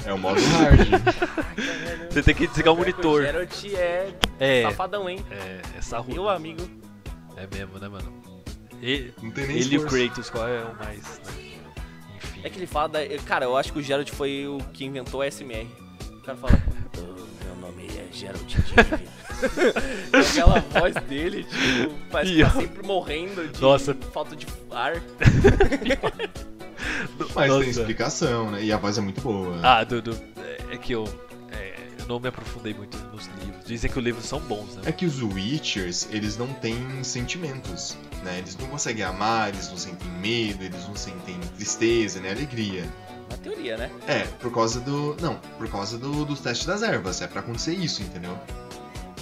É o modo hard. Você tem que desligar o monitor. O Geralt é É. safadão, hein? É, essa rua. Meu amigo. É mesmo, né, mano? E- Não tem nem ele e o. Kratos, qual é o mais. Né? Enfim. É que ele fala da. Cara, eu acho que o Geralt foi o que inventou a SMR. O cara fala. "Oh, meu nome é Geralt Dive." Aquela voz dele, tipo, parece que tá sempre morrendo de Nossa. falta de ar. Mas Nossa. tem explicação, né? E a voz é muito boa. Ah, do, do- é- é que eu, é, eu não me aprofundei muito nos livros. Dizem que os livros são bons, né? É que os Witchers, eles não têm sentimentos, né? Eles não conseguem amar, eles não sentem medo, eles não sentem tristeza, né? Alegria. Na teoria, né? É, por causa do... Não, por causa do, dos testes das ervas. É pra acontecer isso, entendeu?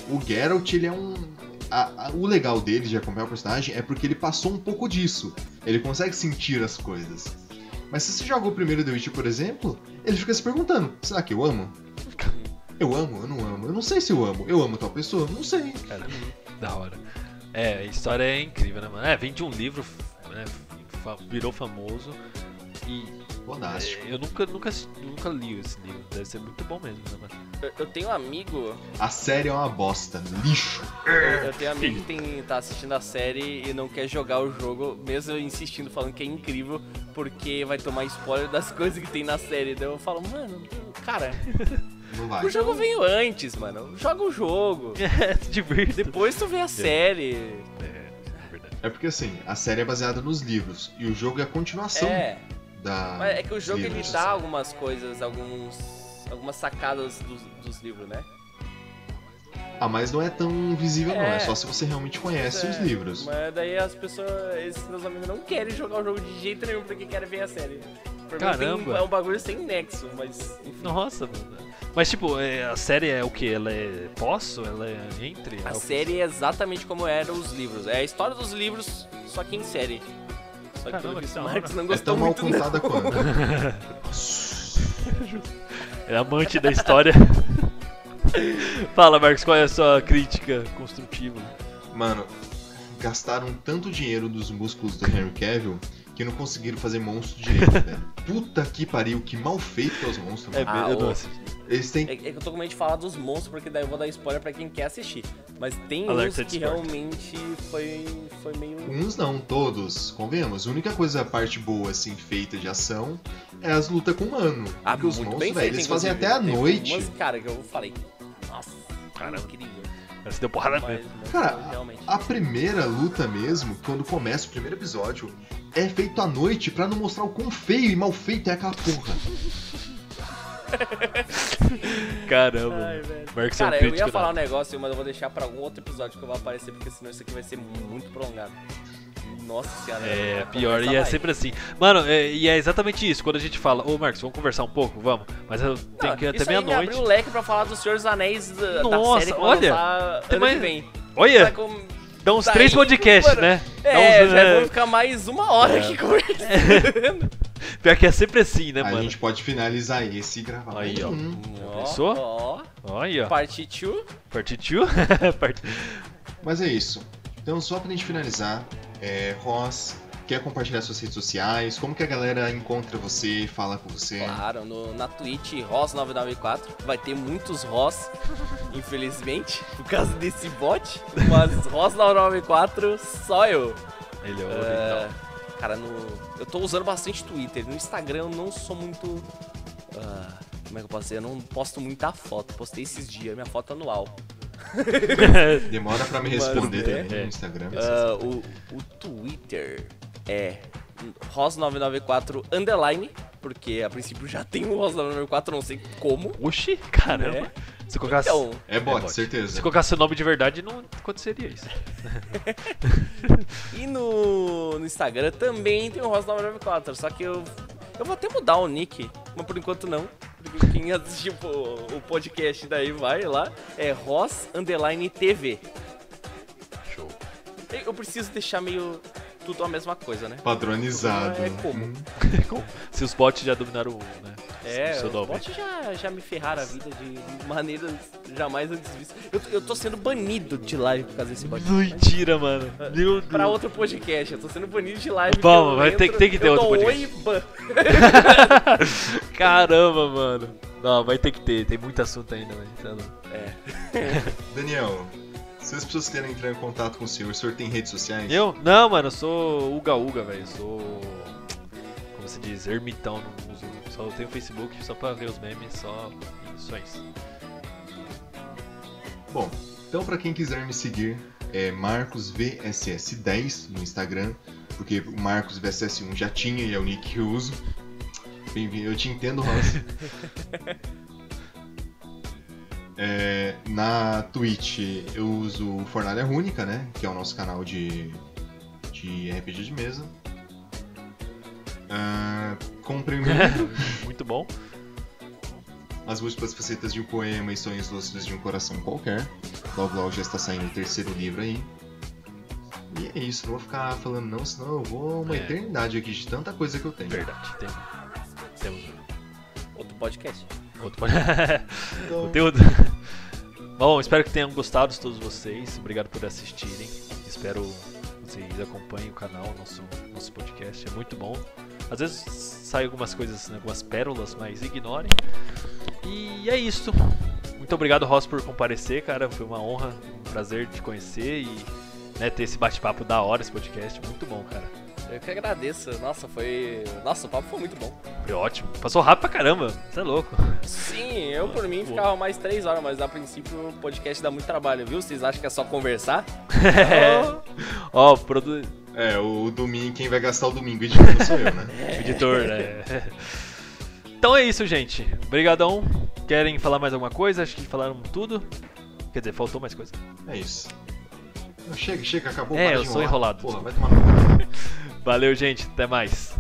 O Geralt, ele é um... a- a- o legal dele de acompanhar o personagem é porque ele passou um pouco disso. Ele consegue sentir as coisas. Mas se você joga o primeiro The Witcher, por exemplo, ele fica se perguntando, será que eu amo? Eu amo? Eu não amo? Eu não sei se eu amo. Eu amo tal pessoa? Não sei. Cara, da hora. É, a história é incrível, né, mano? É, vem de um livro, né? Virou famoso. E Fodástico. é, eu nunca, nunca, nunca li esse livro. Deve ser muito bom mesmo, né, mano? Eu, eu tenho um amigo. A série é uma bosta, lixo. Eu, eu tenho um amigo que tem, tá assistindo a série e não quer jogar o jogo, mesmo eu insistindo, falando que é incrível, porque vai tomar spoiler das coisas que tem na série. Daí eu falo, mano, cara, o jogo veio antes, mano. Joga o jogo. É, divirta. Depois tu vê a série. É, é verdade. É porque assim, a série é baseada nos livros e o jogo é a continuação É, da. mas é que o jogo ele dá algumas coisas, alguns, algumas sacadas dos, dos livros, né? Ah, mas não é tão visível, não. É. É só se você realmente conhece os É, livros. Mas daí as pessoas, esses meus amigos não querem jogar o jogo de jeito nenhum porque querem ver a série. Tem- Caramba. é um bagulho sem nexo, mas enfim. Nossa, mano. Mas tipo, é, a série é o que? Ela é pós? ou Ela é entre? A É série é exatamente como eram os livros. É a história dos livros, só que em série. Só que Caramba, pelo visto o não É gostou tão mal não. contada quanto. É amante da história. Fala, Marcos, qual é a sua crítica construtiva? Mano, gastaram tanto dinheiro dos músculos do Henry Cavill que não conseguiram fazer monstro direito, velho. Puta que pariu, que mal feito que é os monstros, É, mano. Ah, eu não assisti. Eles têm. É, é que eu tô com medo de falar dos monstros, porque daí eu vou dar spoiler pra quem quer assistir. Mas tem Alerta uns que spoiler. realmente foi, foi meio. Uns não, todos, convenhamos. A única coisa, a parte boa, assim, feita de ação é as lutas com humano. Ah, Porque os muito monstros, bem velho, eles fazem até à noite. Umas, cara, que eu falei. Nossa, Caramba. incrível. Você deu porrada Mas, mesmo. mas Cara, realmente. A primeira luta mesmo, quando começa o primeiro episódio, é feito à noite pra não mostrar o quão feio e mal feito é aquela porra. Caramba. Ai. Marcos é um Cara, eu ia falar um da- negócio, mas eu vou deixar pra algum outro episódio que eu vou aparecer, porque senão isso aqui vai ser muito prolongado. Nossa senhora. É, pior, e é mais. sempre assim. Mano, é- e é exatamente isso. Quando a gente fala, ô Marcos, vamos conversar um pouco? Vamos. Mas eu tenho Não, que ir até aí me meia-noite. abriu o leque pra falar dos Anéis da, da Nossa, série que vai olha, tem ano mais- que vem. Olha, Tá com- dá uns tá três aí, podcasts, mano. né? É, uns, já é, vamos ficar mais uma hora aqui conversando. Pior que é sempre assim, né, a mano? gente pode finalizar esse e gravar Aí, ó. um. Pensou? Ó, Olha, ó, parte 2. parte 2. Part... Mas é isso. Então, só pra gente finalizar, é, Ross, quer compartilhar suas redes sociais? Como que a galera encontra você, fala com você? Claro, no, na Twitch, Ross994. Vai ter muitos Ross, infelizmente, por causa desse bot. Mas Ross994, só eu. Ele é o É, original. cara, no, eu tô usando bastante Twitter. No Instagram eu não sou muito. ah, como é que eu posso dizer? Eu não posto muita foto. Postei esses dias, minha foto anual. Demora pra me Mas, responder é. também no Instagram. Ah, o, o Twitter é Ross994 underline, porque a princípio já tem um Ross994, não sei como. Oxi, caramba. né? Se colocasse, Então, É bot, É bot. certeza. se colocasse seu nome de verdade, não aconteceria isso. e no, no Instagram também tem o Ross994, só que eu, eu vou até mudar o nick, mas por enquanto não. Porque quem assistiu o, o podcast daí vai lá, é Ross underline TV. Show. Eu preciso deixar meio tudo a mesma coisa, né? Padronizado. É como? Hum. Se os bots já dominaram o, né? É, os bots já, já me ferraram a vida de maneiras jamais antes vistas. Eu, eu tô sendo banido de live por causa desse bot. Mentira, mano. Meu Deus. Pra outro podcast, eu tô sendo banido de live. Vamos, vai ter que- tem que ter eu outro podcast. Oi, ban. Caramba, mano. Não, vai ter que ter. Tem muito assunto ainda, velho. Tá louco. Daniel, se as pessoas querem entrar em contato com o senhor, o senhor tem redes sociais? Eu? Não, mano, eu sou Uga Uga, velho. Sou. Como se diz? Ermitão. Não uso. Só tenho Facebook só pra ver os memes, só. Isso é isso. Bom, então pra quem quiser me seguir, é MarcosVSS10 no Instagram, porque o Marcos VSS1 já tinha e é o nick que eu uso. Bem-vindo, eu te entendo, Ross. É, na Twitch eu uso o Fornalha Rúnica, né? Que é o nosso canal de, de RPG de mesa. Ah, comprei meu livro, Muito bom. As Múltiplas Facetas de um Poema e Sonhos Lúcidos de um Coração Qualquer. Logo logo já está saindo o terceiro livro aí. E é isso, não vou ficar falando não, senão eu vou uma É. eternidade aqui de tanta coisa que eu tenho. Verdade. Tem, temos Outro podcast. outro Então, conteúdo. Bom, espero que tenham gostado todos vocês. Obrigado por assistirem. Espero vocês acompanhem o canal, nosso, nosso podcast. É muito bom. Às vezes saem algumas coisas, né, algumas pérolas, mas ignorem. E é isso. Muito obrigado, Ross, por comparecer, cara. Foi uma honra, um prazer te conhecer e né, ter esse bate-papo da hora, esse podcast. Muito bom, cara. Eu que agradeço. Nossa, foi. Nossa, o papo foi muito bom. Foi ótimo. Passou rápido pra caramba. Você é louco. Sim, eu por mim ficava mais três horas, mas a princípio o podcast dá muito trabalho, viu? Vocês acham que é só conversar? É. Ó, produ... É, o domingo, quem vai gastar o domingo editando sou eu, né? editor, né? Então é isso, gente. Obrigadão. Querem falar mais alguma coisa? Acho que falaram tudo. Quer dizer, faltou mais coisa. É isso. Chega, chega, acabou. É, eu sou enrolado, Porra, vai tomar no cu. Valeu, gente. Até mais.